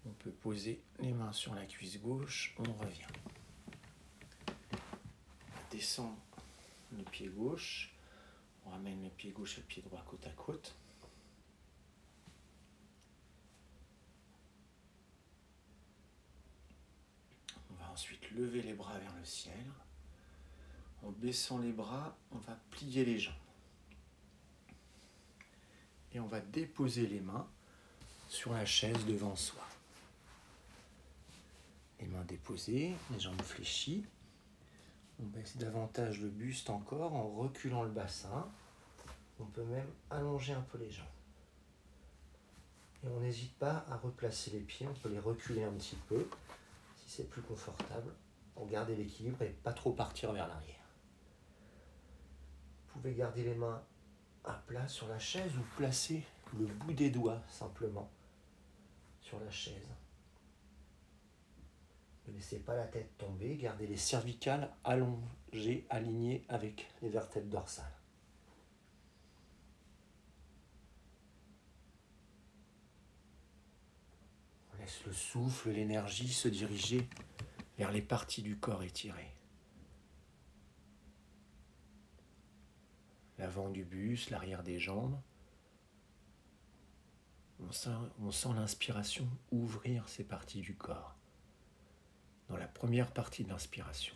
On peut poser les mains sur la cuisse gauche, on revient. On descend le pied gauche, on ramène le pied gauche et le pied droit côte à côte. On va ensuite lever les bras vers le ciel. En baissant les bras, on va plier les jambes. Et on va déposer les mains sur la chaise devant soi. Les mains déposées, les jambes fléchies. On baisse davantage le buste encore en reculant le bassin. On peut même allonger un peu les jambes. Et on n'hésite pas à replacer les pieds, on peut les reculer un petit peu si c'est plus confortable pour garder l'équilibre et pas trop partir vers l'arrière. Vous pouvez garder les mains à plat sur la chaise ou placer le bout des doigts simplement sur la chaise. Ne laissez pas la tête tomber, gardez les cervicales allongées, alignées avec les vertèbres dorsales. On laisse le souffle, l'énergie se diriger vers les parties du corps étirées. L'avant du buste, l'arrière des jambes. On sent, on sent l'inspiration ouvrir ces parties du corps. Dans la première partie de l'inspiration.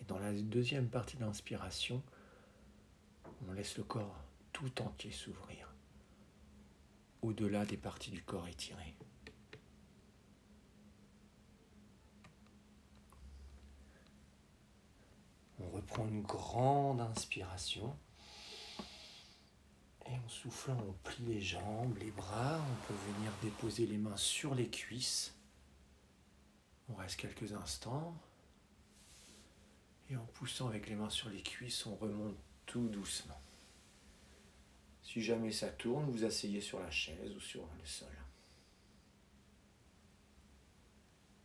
Et dans la deuxième partie de l'inspiration, on laisse le corps tout entier s'ouvrir, au-delà des parties du corps étirées. On reprend une grande inspiration. Et en soufflant, on plie les jambes, les bras. On peut venir déposer les mains sur les cuisses. On reste quelques instants. Et en poussant avec les mains sur les cuisses, on remonte tout doucement. Si jamais ça tourne, vous asseyez sur la chaise ou sur le sol.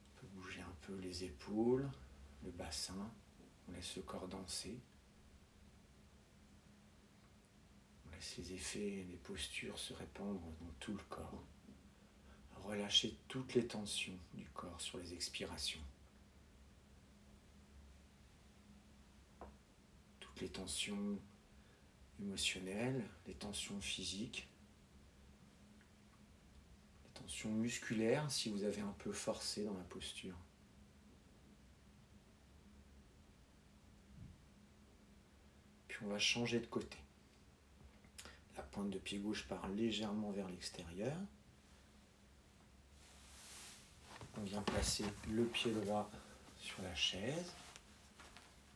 On peut bouger un peu les épaules, le bassin. On laisse le corps danser. Ces effets, les postures se répandre dans tout le corps. Relâchez toutes les tensions du corps sur les expirations. Toutes les tensions émotionnelles, les tensions physiques, les tensions musculaires si vous avez un peu forcé dans la posture. Puis on va changer de côté. La pointe de pied gauche part légèrement vers l'extérieur. On vient placer le pied droit sur la chaise.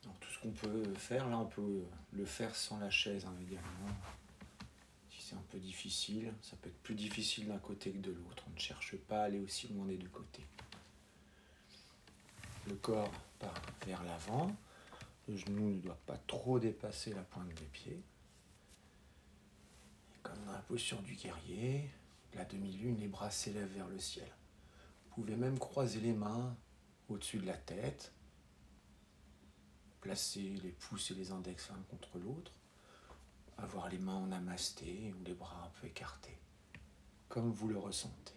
tout ce qu'on peut faire, là on peut le faire sans la chaise hein. Si c'est un peu difficile, ça peut être plus difficile d'un côté que de l'autre. On ne cherche pas à aller aussi loin des deux côtés. Le corps part vers l'avant. Le genou ne doit pas trop dépasser la pointe des pieds. Comme dans la posture du guerrier, la demi-lune, les bras s'élèvent vers le ciel. Vous pouvez même croiser les mains au-dessus de la tête, placer les pouces et les index l'un contre l'autre, avoir les mains en namasté ou les bras un peu écartés, comme vous le ressentez.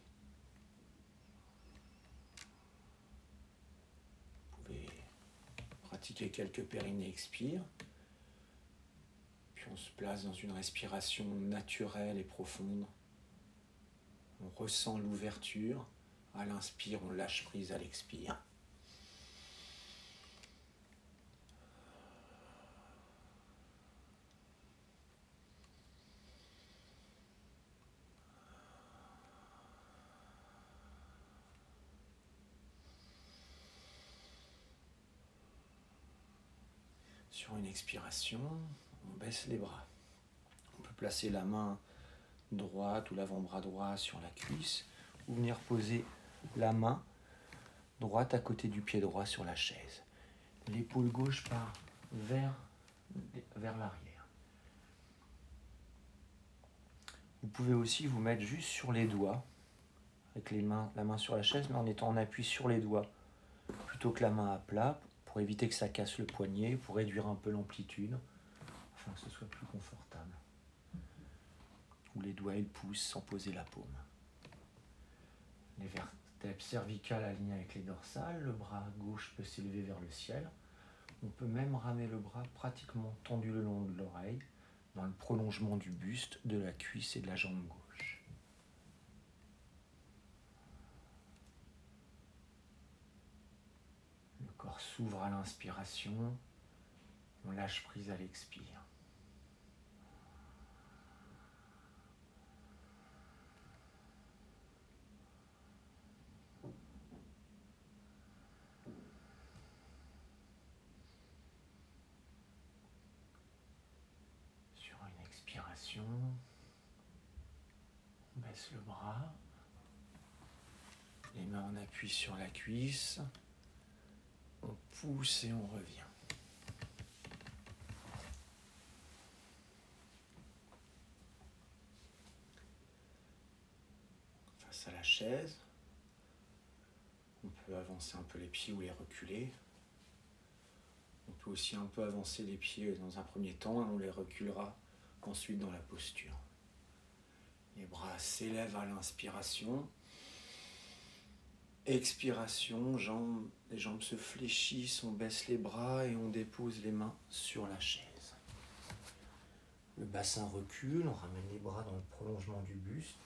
Vous pouvez pratiquer quelques périnées expire, puis on se place dans une respiration naturelle et profonde. On ressent l'ouverture. À l'inspire, on lâche prise à l'expire. Sur une expiration, on baisse les bras. On peut placer la main droite ou l'avant-bras droit sur la cuisse ou venir poser la main droite à côté du pied droit sur la chaise. L'épaule gauche part vers, vers l'arrière. Vous pouvez aussi vous mettre juste sur les doigts, avec la main sur la chaise, mais en étant en appui sur les doigts, plutôt que la main à plat, pour éviter que ça casse le poignet, pour réduire un peu l'amplitude, afin que ce soit plus confortable. Ou les doigts et le sans poser la paume. Les vertèbres cervicales alignées avec les dorsales, le bras gauche peut s'élever vers le ciel. On peut même ramener le bras pratiquement tendu le long de l'oreille, dans le prolongement du buste, de la cuisse et de la jambe gauche. s'ouvre à l'inspiration, on lâche prise à l'expire. Sur une expiration, on baisse le bras, sur la cuisse. On pousse et on revient. Face à la chaise, on peut avancer un peu les pieds ou les reculer. On peut aussi un peu avancer les pieds dans un premier temps on les reculera ensuite dans la posture. Les bras s'élèvent à l'inspiration. Expiration, jambes, les jambes se fléchissent, on baisse les bras et on dépose les mains sur la chaise. Le bassin recule, on ramène les bras dans le prolongement du buste.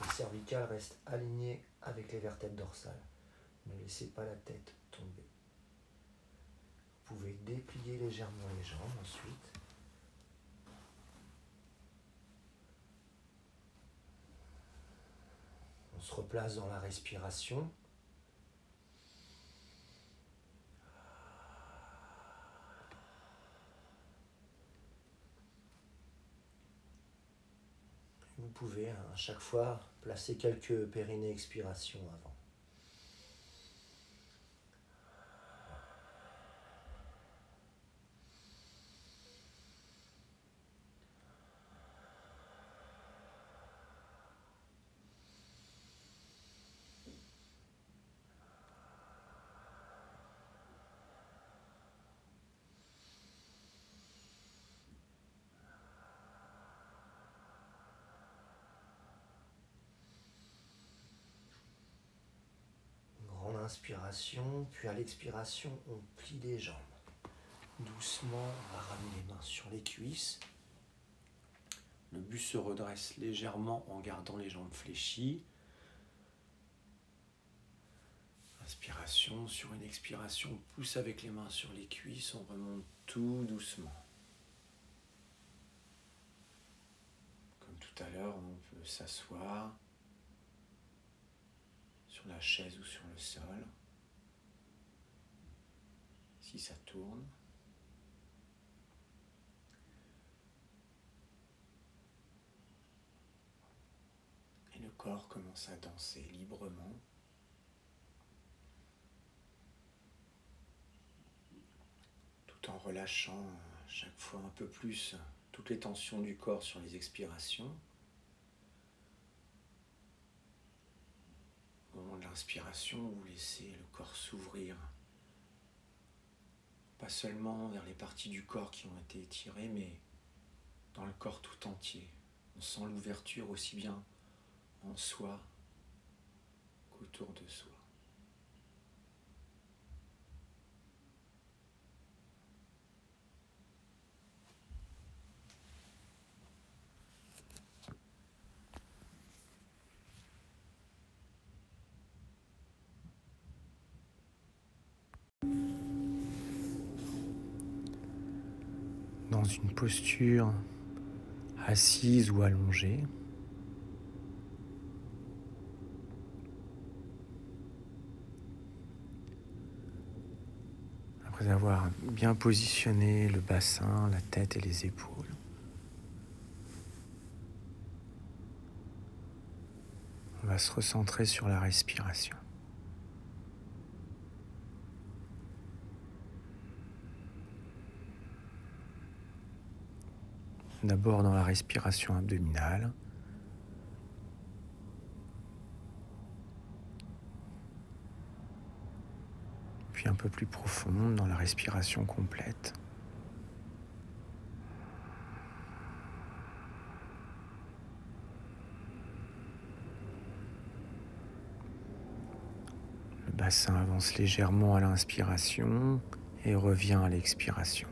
Le cervical reste aligné avec les vertèbres dorsales. Ne laissez pas la tête tomber. Vous pouvez déplier légèrement les jambes ensuite. On se replace dans la respiration. Vous pouvez hein, à chaque fois placer quelques périnées expiration avant. Puis à l'expiration, on plie les jambes. Doucement, on va ramener les mains sur les cuisses. Le buste se redresse légèrement en gardant les jambes fléchies. Inspiration sur une expiration, on pousse avec les mains sur les cuisses, on remonte tout doucement. Comme tout à l'heure, on peut s'asseoir la chaise ou sur le sol. Si ça tourne. Et le corps commence à danser librement. Tout en relâchant chaque fois un peu plus toutes les tensions du corps sur les expirations. Au moment de l'inspiration, vous laissez le corps s'ouvrir. Pas seulement vers les parties du corps qui ont été étirées, mais dans le corps tout entier. On sent l'ouverture aussi bien en soi qu'autour de soi. Dans une posture assise ou allongée. Après avoir bien positionné le bassin, la tête et les épaules. On va se recentrer sur la respiration. D'abord dans la respiration abdominale. Puis un peu plus profonde dans la respiration complète. Le bassin avance légèrement à l'inspiration et revient à l'expiration.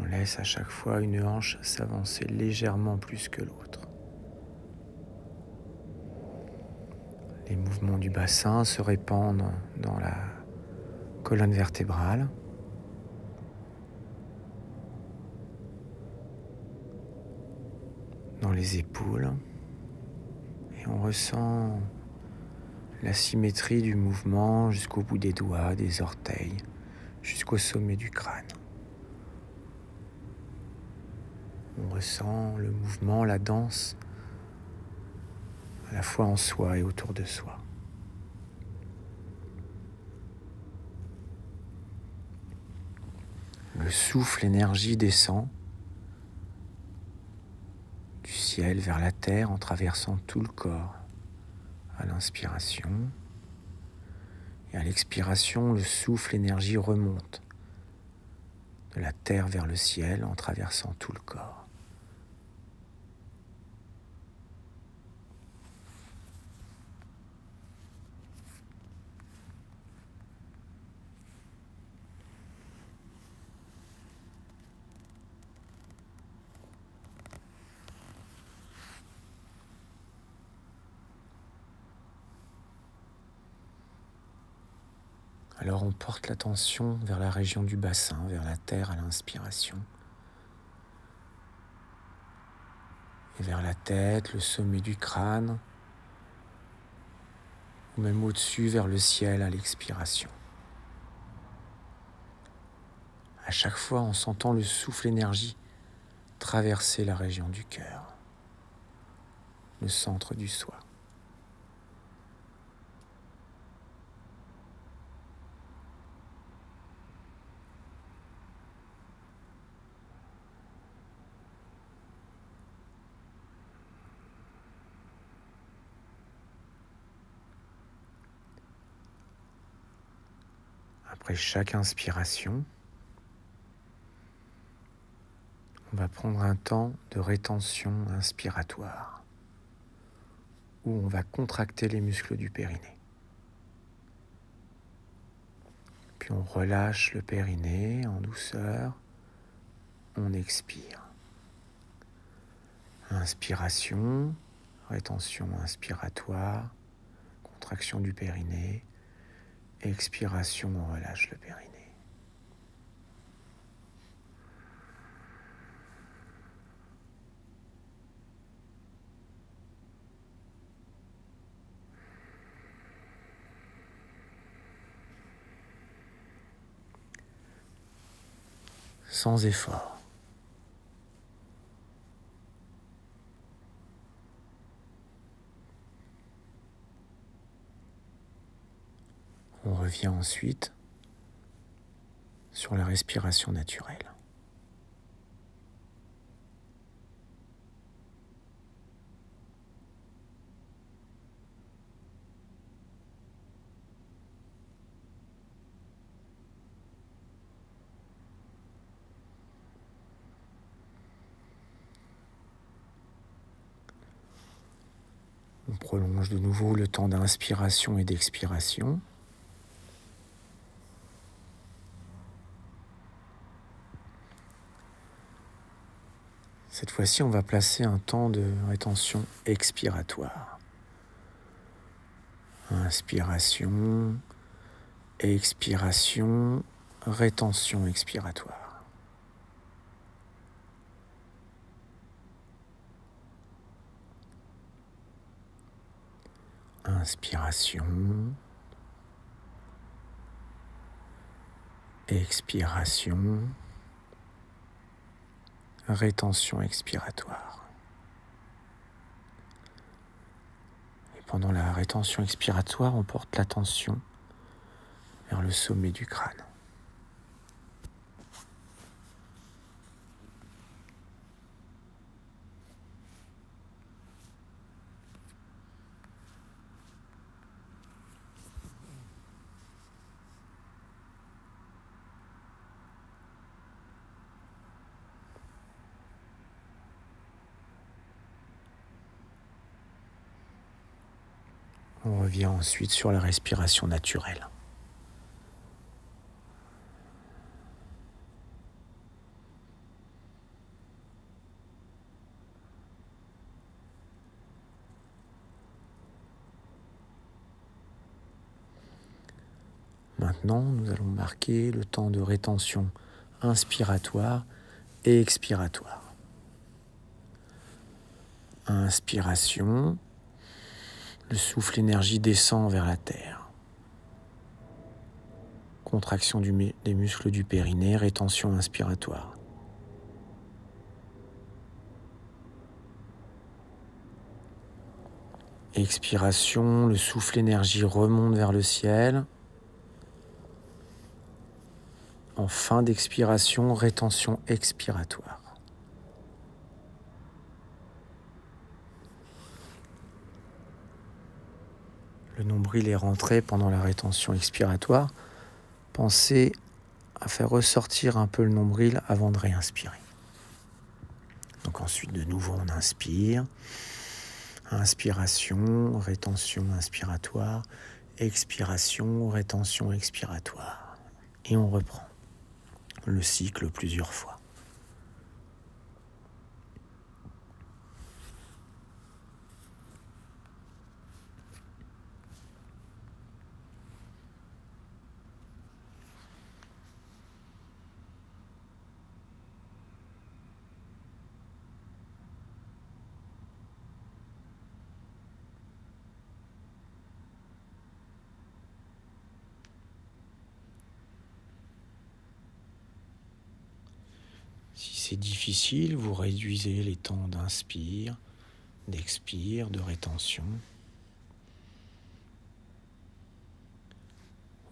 On laisse à chaque fois une hanche s'avancer légèrement plus que l'autre. Les mouvements du bassin se répandent dans la colonne vertébrale. dans les épaules et on ressent la symétrie du mouvement jusqu'au bout des doigts, des orteils, jusqu'au sommet du crâne. On ressent le mouvement, la danse, à la fois en soi et autour de soi. Le souffle, l'énergie descend du ciel vers la terre en traversant tout le corps à l'inspiration. Et à l'expiration, le souffle, l'énergie remonte de la terre vers le ciel en traversant tout le corps. Alors on porte l'attention vers la région du bassin, vers la terre à l'inspiration. Et vers la tête, le sommet du crâne, ou même au-dessus vers le ciel à l'expiration. À chaque fois en sentant le souffle énergie traverser la région du cœur, le centre du soi. Chaque inspiration, on va prendre un temps de rétention inspiratoire où on va contracter les muscles du périnée. Puis on relâche le périnée en douceur, on expire. Inspiration, rétention inspiratoire, contraction du périnée. Expiration, on relâche le périnée. sans effort. On revient ensuite sur la respiration naturelle. On prolonge de nouveau le temps d'inspiration et d'expiration. Cette fois-ci, on va placer un temps de rétention expiratoire. Inspiration, expiration, rétention expiratoire. Inspiration, expiration rétention expiratoire. Et pendant la rétention expiratoire, on porte l'attention vers le sommet du crâne. On ensuite sur la respiration naturelle. Maintenant, nous allons marquer le temps de rétention inspiratoire et expiratoire. Inspiration, le souffle énergie descend vers la terre. Contraction des muscles du périnée, rétention inspiratoire. Expiration, le souffle énergie remonte vers le ciel. En fin d'expiration, rétention expiratoire. Nombril est rentré pendant la rétention expiratoire, pensez à faire ressortir un peu le nombril avant de réinspirer. Donc ensuite, de nouveau, on inspire. Inspiration, rétention inspiratoire, expiration, rétention expiratoire. Et on reprend le cycle plusieurs fois. Si c'est vous réduisez les temps d'inspire, d'expire, de rétention.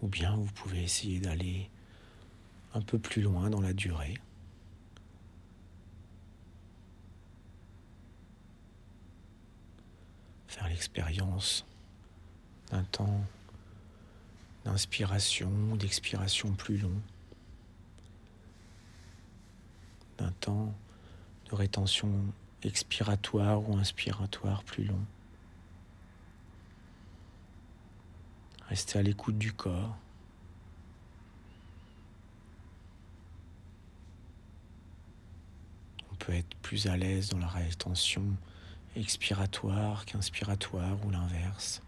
Ou bien vous pouvez essayer d'aller un peu plus loin dans la durée. Faire l'expérience d'un temps d'inspiration, d'expiration plus long. D'un temps de rétention expiratoire ou inspiratoire plus long. Restez à l'écoute du corps. On peut être plus à l'aise dans la rétention expiratoire qu'inspiratoire ou l'inverse.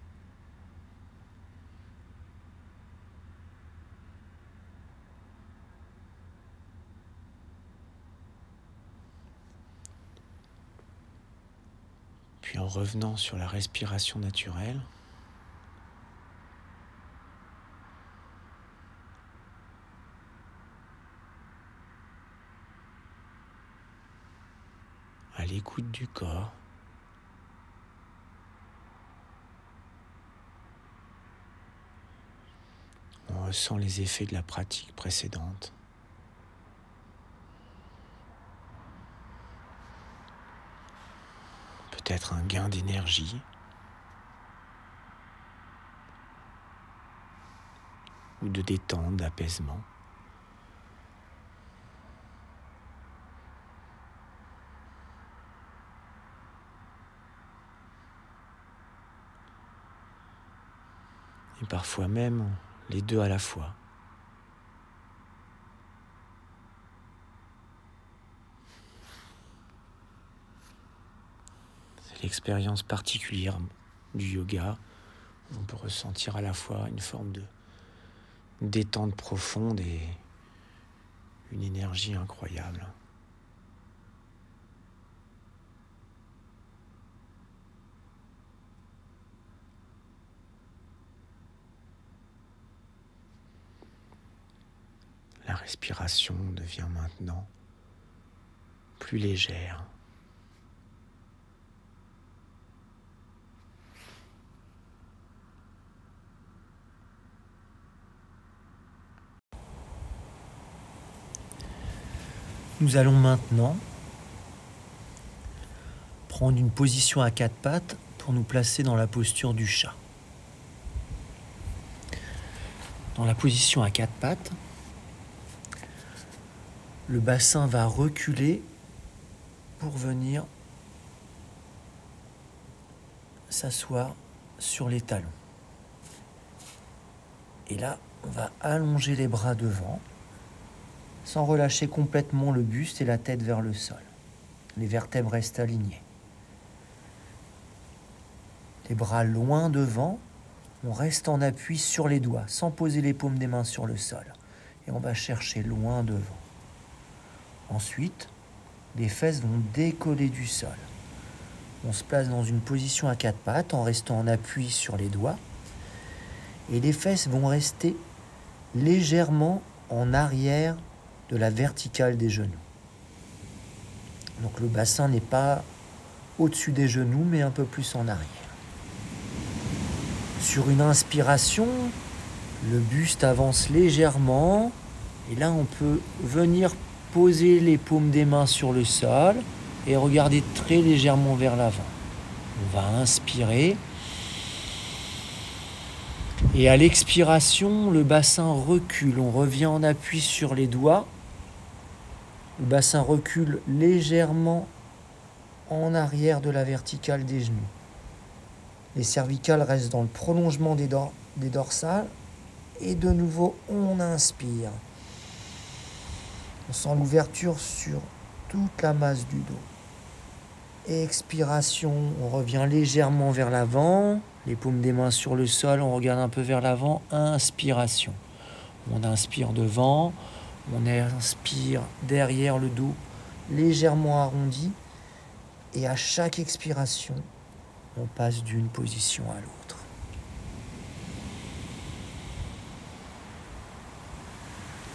Puis en revenant sur la respiration naturelle, à l'écoute du corps. On ressent les effets de la pratique précédente. Un gain d'énergie. ou de détente, d'apaisement. et parfois même les deux à la fois. C'est l'expérience particulière du yoga. On peut ressentir à la fois une forme de détente profonde et une énergie incroyable. La respiration devient maintenant plus légère. Nous allons maintenant prendre une position à quatre pattes pour nous placer dans la posture du chat. Dans la position à quatre pattes, le bassin va reculer pour venir s'asseoir sur les talons. Et là, on va allonger les bras devant sans relâcher complètement le buste et la tête vers le sol. Les vertèbres restent alignées. Les bras loin devant, on reste en appui sur les doigts, sans poser les paumes des mains sur le sol. Et on va chercher loin devant. Ensuite, les fesses vont décoller du sol. On se place dans une position à quatre pattes en restant en appui sur les doigts. Et les fesses vont rester légèrement en arrière de la verticale des genoux. Donc le bassin n'est pas au-dessus des genoux, mais un peu plus en arrière. Sur une inspiration, le buste avance légèrement. Et là, on peut venir poser les paumes des mains sur le sol et regarder très légèrement vers l'avant. On va inspirer. Et à l'expiration, le bassin recule. On revient en appui sur les doigts le bassin recule légèrement en arrière de la verticale des genoux. Les cervicales restent dans le prolongement des, des dorsales. Et de nouveau, on inspire. On sent l'ouverture sur toute la masse du dos. Expiration, on revient légèrement vers l'avant. Les paumes des mains sur le sol, on regarde un peu vers l'avant. Inspiration. On inspire devant. On inspire derrière le dos, légèrement arrondi. Et à chaque expiration, on passe d'une position à l'autre.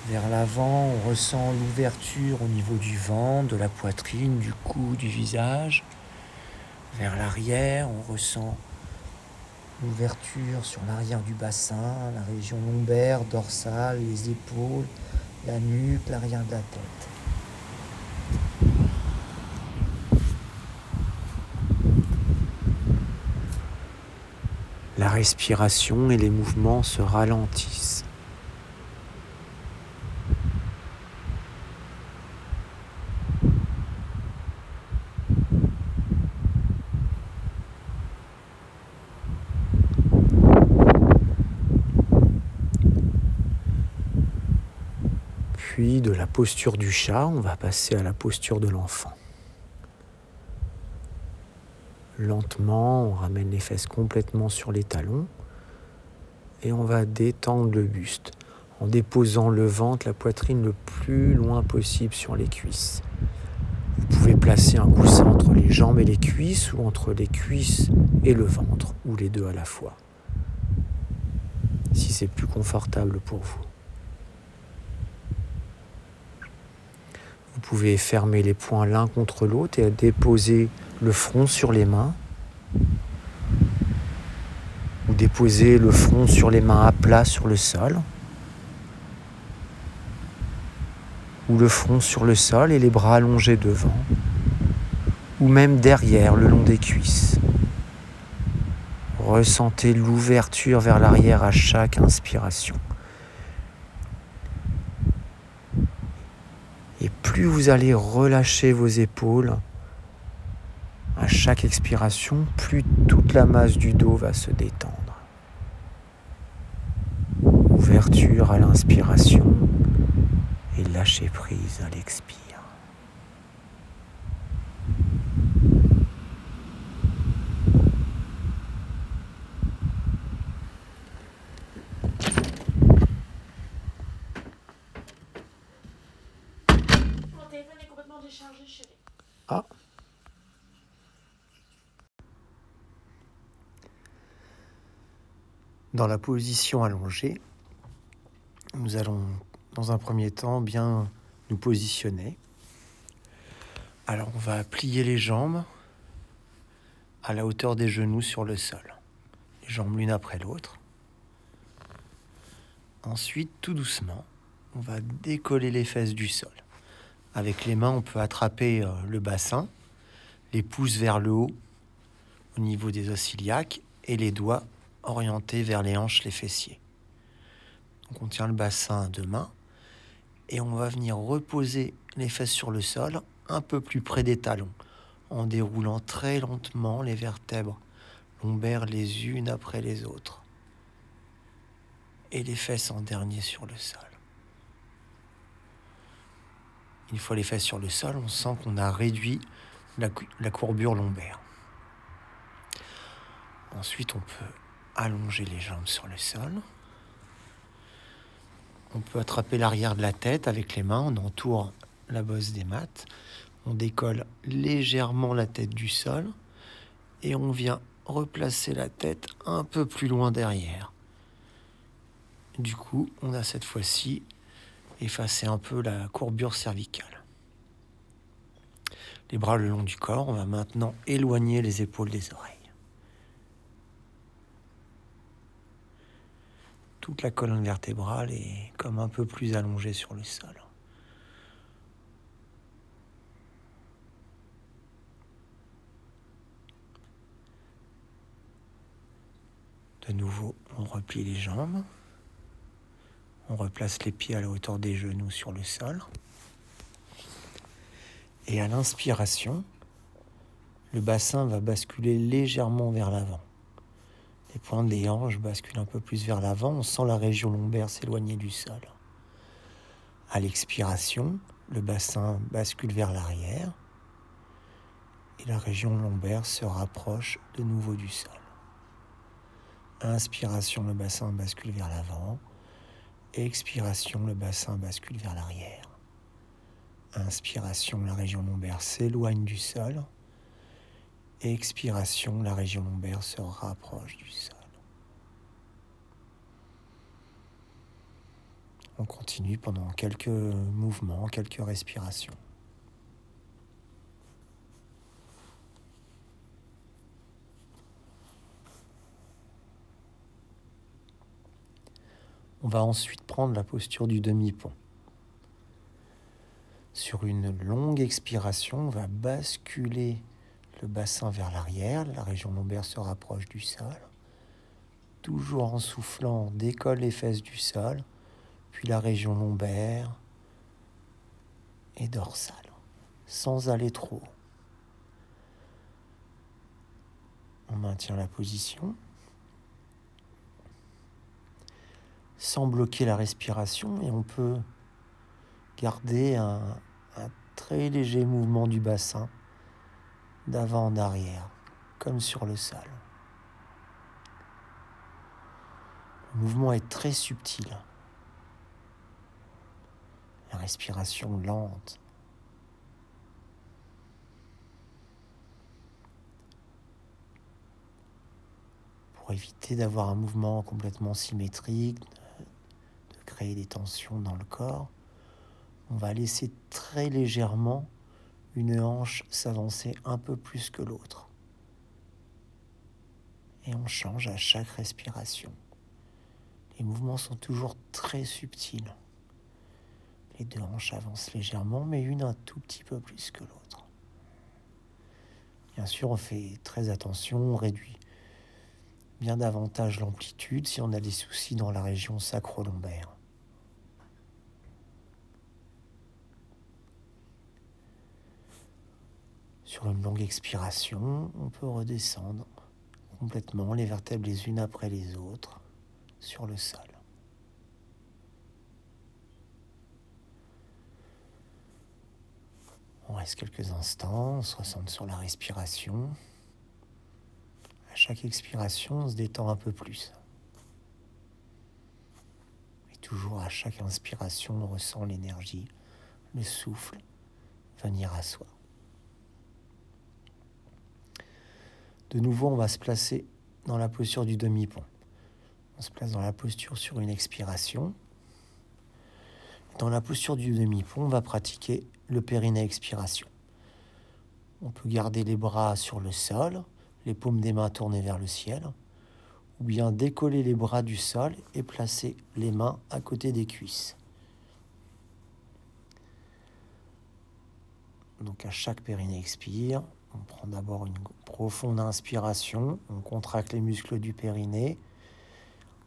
Vers l'avant, on ressent l'ouverture au niveau du ventre, de la poitrine, du cou, du visage. Vers l'arrière, on ressent l'ouverture sur l'arrière du bassin, la région lombaire, dorsale, les épaules, la nuque, l'arrière de la tête. La respiration et les mouvements se ralentissent. Puis de la posture du chat, on va passer à la posture de l'enfant. Lentement, on ramène les fesses complètement sur les talons et on va détendre le buste en déposant le ventre, la poitrine le plus loin possible sur les cuisses. Vous pouvez placer un coussin entre les jambes et les cuisses ou entre les cuisses et le ventre ou les deux à la fois si c'est plus confortable pour vous. Vous pouvez fermer les poings l'un contre l'autre et déposer le front sur les mains. Ou déposer le front sur les mains à plat sur le sol. Ou le front sur le sol et les bras allongés devant. Ou même derrière, le long des cuisses. Ressentez l'ouverture vers l'arrière à chaque inspiration. Et plus vous allez relâcher vos épaules à chaque expiration, plus toute la masse du dos va se détendre. Ouverture à l'inspiration et lâcher prise à l'expire. Ah. Dans la position allongée, nous allons dans un premier temps bien nous positionner. Alors on va plier les jambes à la hauteur des genoux sur le sol. Les jambes l'une après l'autre. Ensuite, tout doucement, on va décoller les fesses du sol. Avec les mains, on peut attraper euh, le bassin, les pouces vers le haut au niveau des os iliaques et les doigts orientés vers les hanches, les fessiers. On tient le bassin à deux mains et on va venir reposer les fesses sur le sol un peu plus près des talons en déroulant très lentement les vertèbres lombaires les unes après les autres et les fesses en dernier sur le sol. Une fois les fesses sur le sol, on sent qu'on a réduit la, courbure lombaire. Ensuite, on peut allonger les jambes sur le sol. On peut attraper l'arrière de la tête avec les mains, on entoure la bosse des mattes, on décolle légèrement la tête du sol et on vient replacer la tête un peu plus loin derrière. Du coup, on a cette fois-ci effacer un peu la courbure cervicale. Les bras le long du corps, on va maintenant éloigner les épaules des oreilles. Toute la colonne vertébrale est comme un peu plus allongée sur le sol. De nouveau, on replie les jambes. On replace les pieds à la hauteur des genoux sur le sol. Et à l'inspiration, le bassin va basculer légèrement vers l'avant. Les pointes des hanches basculent un peu plus vers l'avant. On sent la région lombaire s'éloigner du sol. À l'expiration, le bassin bascule vers l'arrière et la région lombaire se rapproche de nouveau du sol. Inspiration, le bassin bascule vers l'avant. Expiration, le bassin bascule vers l'arrière. Inspiration, la région lombaire s'éloigne du sol. Expiration, la région lombaire se rapproche du sol. On continue pendant quelques mouvements, quelques respirations. On va ensuite prendre la posture du demi-pont. Sur une longue expiration, on va basculer le bassin vers l'arrière, la région lombaire se rapproche du sol. Toujours en soufflant, on décolle les fesses du sol, puis la région lombaire et dorsale, sans aller trop haut. On maintient la position. Sans bloquer la respiration et on peut garder un, très léger mouvement du bassin d'avant en arrière comme sur le sol. Le mouvement est très subtil. La respiration lente. Pour éviter d'avoir un mouvement complètement symétrique, des tensions dans le corps, on va laisser très légèrement une hanche s'avancer un peu plus que l'autre. Et on change à chaque respiration. Les mouvements sont toujours très subtils. Les deux hanches avancent légèrement, mais une un tout petit peu plus que l'autre. Bien sûr, on fait très attention, on réduit bien davantage l'amplitude si on a des soucis dans la région sacro-lombaire. Sur une longue expiration, on peut redescendre complètement les vertèbres les unes après les autres sur le sol. On reste quelques instants, on se ressent sur la respiration. À chaque expiration, on se détend un peu plus. Et toujours à chaque inspiration, on ressent l'énergie, le souffle venir à soi. De nouveau, on va se placer dans la posture du demi-pont. On se place dans la posture sur une expiration. Dans la posture du demi-pont, on va pratiquer le périnée expiration. On peut garder les bras sur le sol, les paumes des mains tournées vers le ciel, ou bien décoller les bras du sol et placer les mains à côté des cuisses. Donc à chaque périnée expire, on prend d'abord une profonde inspiration, on contracte les muscles du périnée.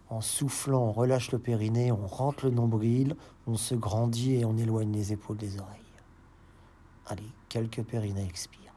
En soufflant, on relâche le périnée, on rentre le nombril, on se grandit et on éloigne les épaules des oreilles. Allez, quelques périnées expirent.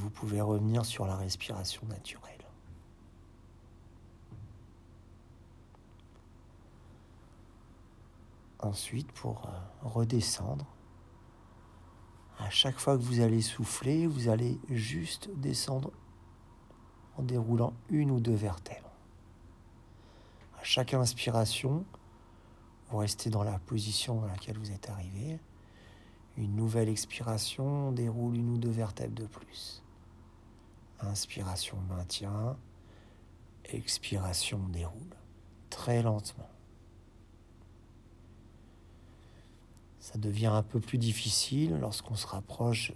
vous revenir sur la respiration naturelle. Ensuite, pour euh, redescendre, à chaque fois que vous allez souffler, vous allez juste descendre en déroulant une ou deux vertèbres. À chaque inspiration, vous restez dans la position dans laquelle vous êtes arrivé. Une nouvelle expiration déroule une ou deux vertèbres de plus. Inspiration maintient, expiration déroule très lentement. Ça devient un peu plus difficile lorsqu'on se rapproche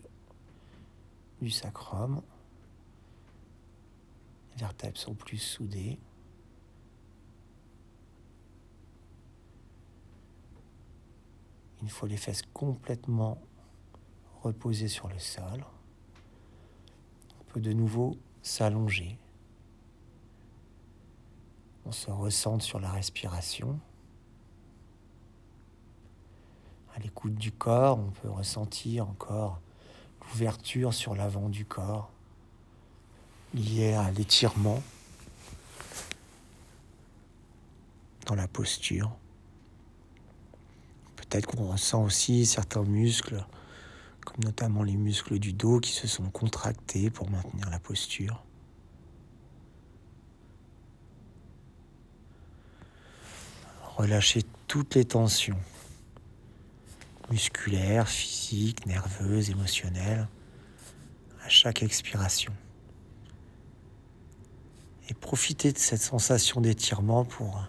du sacrum. Les vertèbres sont plus soudées. Il faut les fesses complètement reposées sur le sol de nouveau s'allonger. On se ressente sur la respiration. À l'écoute du corps, on peut ressentir encore l'ouverture sur l'avant du corps liée à l'étirement dans la posture. Peut-être qu'on ressent aussi certains muscles comme notamment les muscles du dos qui se sont contractés pour maintenir la posture. Relâchez toutes les tensions musculaires, physiques, nerveuses, émotionnelles à chaque expiration. Et profitez de cette sensation d'étirement pour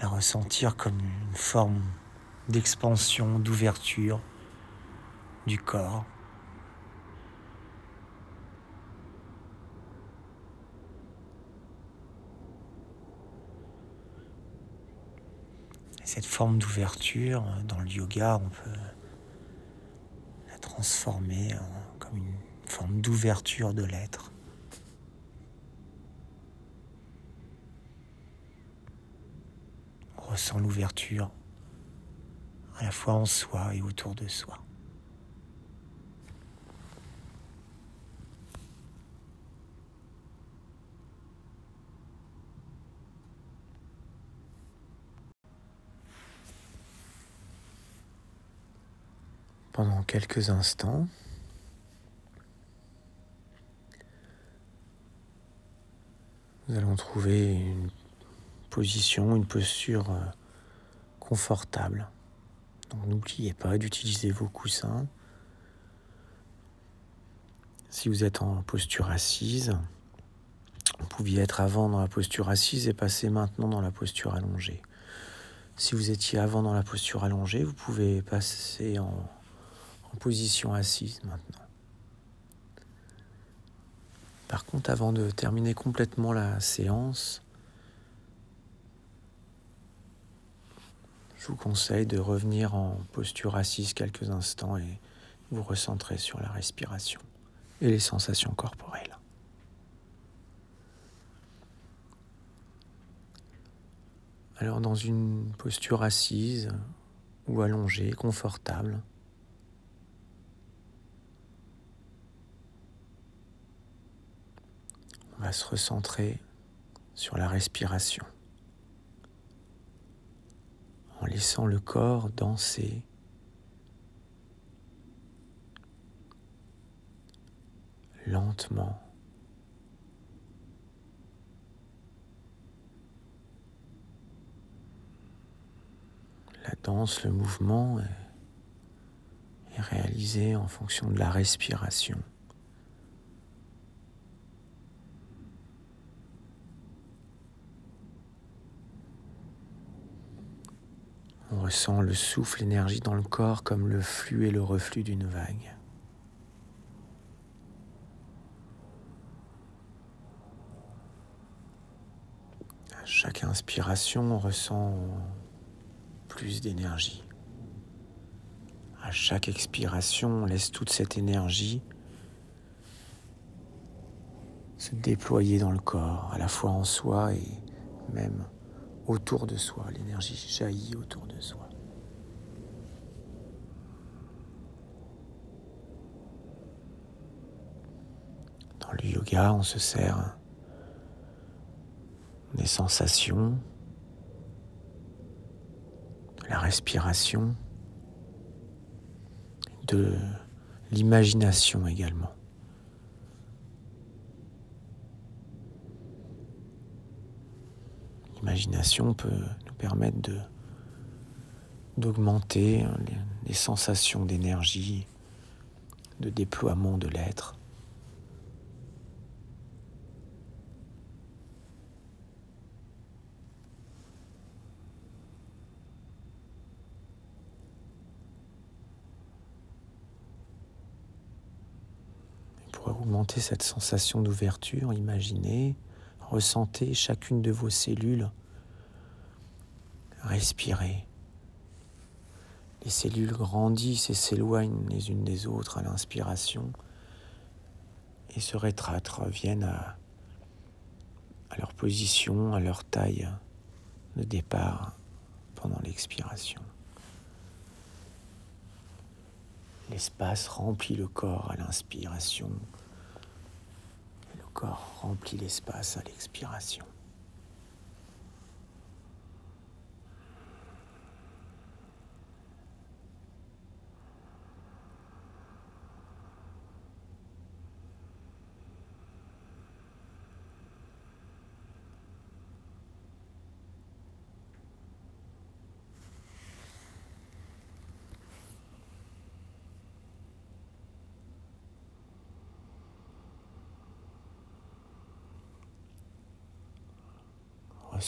la ressentir comme une forme d'expansion, d'ouverture du corps. cette forme d'ouverture, dans le yoga, on peut la transformer comme une forme d'ouverture de l'être. ressent l'ouverture à la fois en soi et autour de soi. Pendant quelques instants, nous allons trouver une position, une posture euh, confortable. N'oubliez pas d'utiliser vos coussins. Si vous êtes en posture assise, vous pouviez être avant dans la posture assise et passer maintenant dans la posture allongée. Si vous étiez avant dans la posture allongée, vous pouvez passer en en position assise maintenant. Par contre, avant de terminer complètement la séance, je vous conseille de revenir en posture assise quelques instants et vous recentrer sur la respiration et les sensations corporelles. Alors dans une posture assise ou allongée, confortable, va se recentrer sur la respiration en laissant le corps danser lentement. La danse, le mouvement est, réalisé en fonction de la respiration. On ressent le souffle, l'énergie dans le corps comme le flux et le reflux d'une vague. À chaque inspiration, on ressent plus d'énergie. À chaque expiration, on laisse toute cette énergie se déployer dans le corps, à la fois en soi et même autour de soi, l'énergie jaillit autour de soi. Dans le yoga, on se sert des sensations, de la respiration, de l'imagination également. L'imagination peut nous permettre de d'augmenter les, sensations d'énergie, de déploiement de l'être. pour augmenter cette sensation d'ouverture, imaginez Ressentez chacune de vos cellules. Respirez. Les cellules grandissent et s'éloignent les unes des autres à l'inspiration et se rétractent, reviennent à, à leur position, à leur taille de départ pendant l'expiration. L'espace remplit le corps à l'inspiration corps remplit l'espace à l'expiration.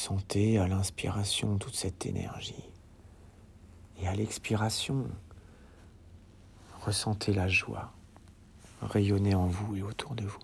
Ressentez à l'inspiration toute cette énergie. Et à l'expiration, ressentez la joie rayonner en vous et autour de vous.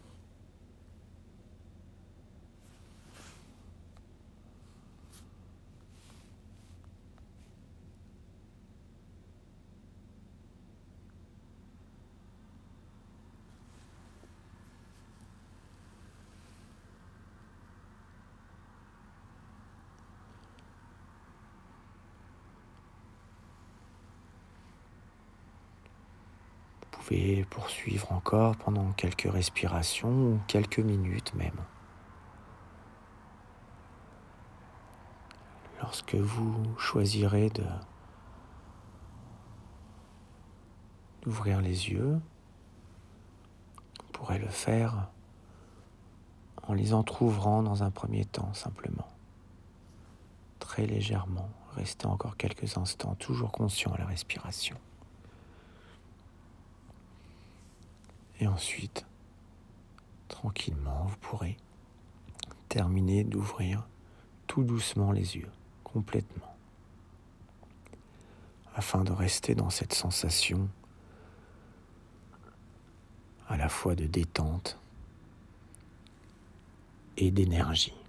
Poursuivre encore pendant quelques respirations ou quelques minutes même. Lorsque vous choisirez de d'ouvrir les yeux, vous pourrez le faire en les entr'ouvrant dans un premier temps simplement, très légèrement, restez encore quelques instants toujours conscient à la respiration. Et ensuite, tranquillement, vous pourrez terminer d'ouvrir tout doucement les yeux, complètement, afin de rester dans cette sensation à la fois de détente et d'énergie.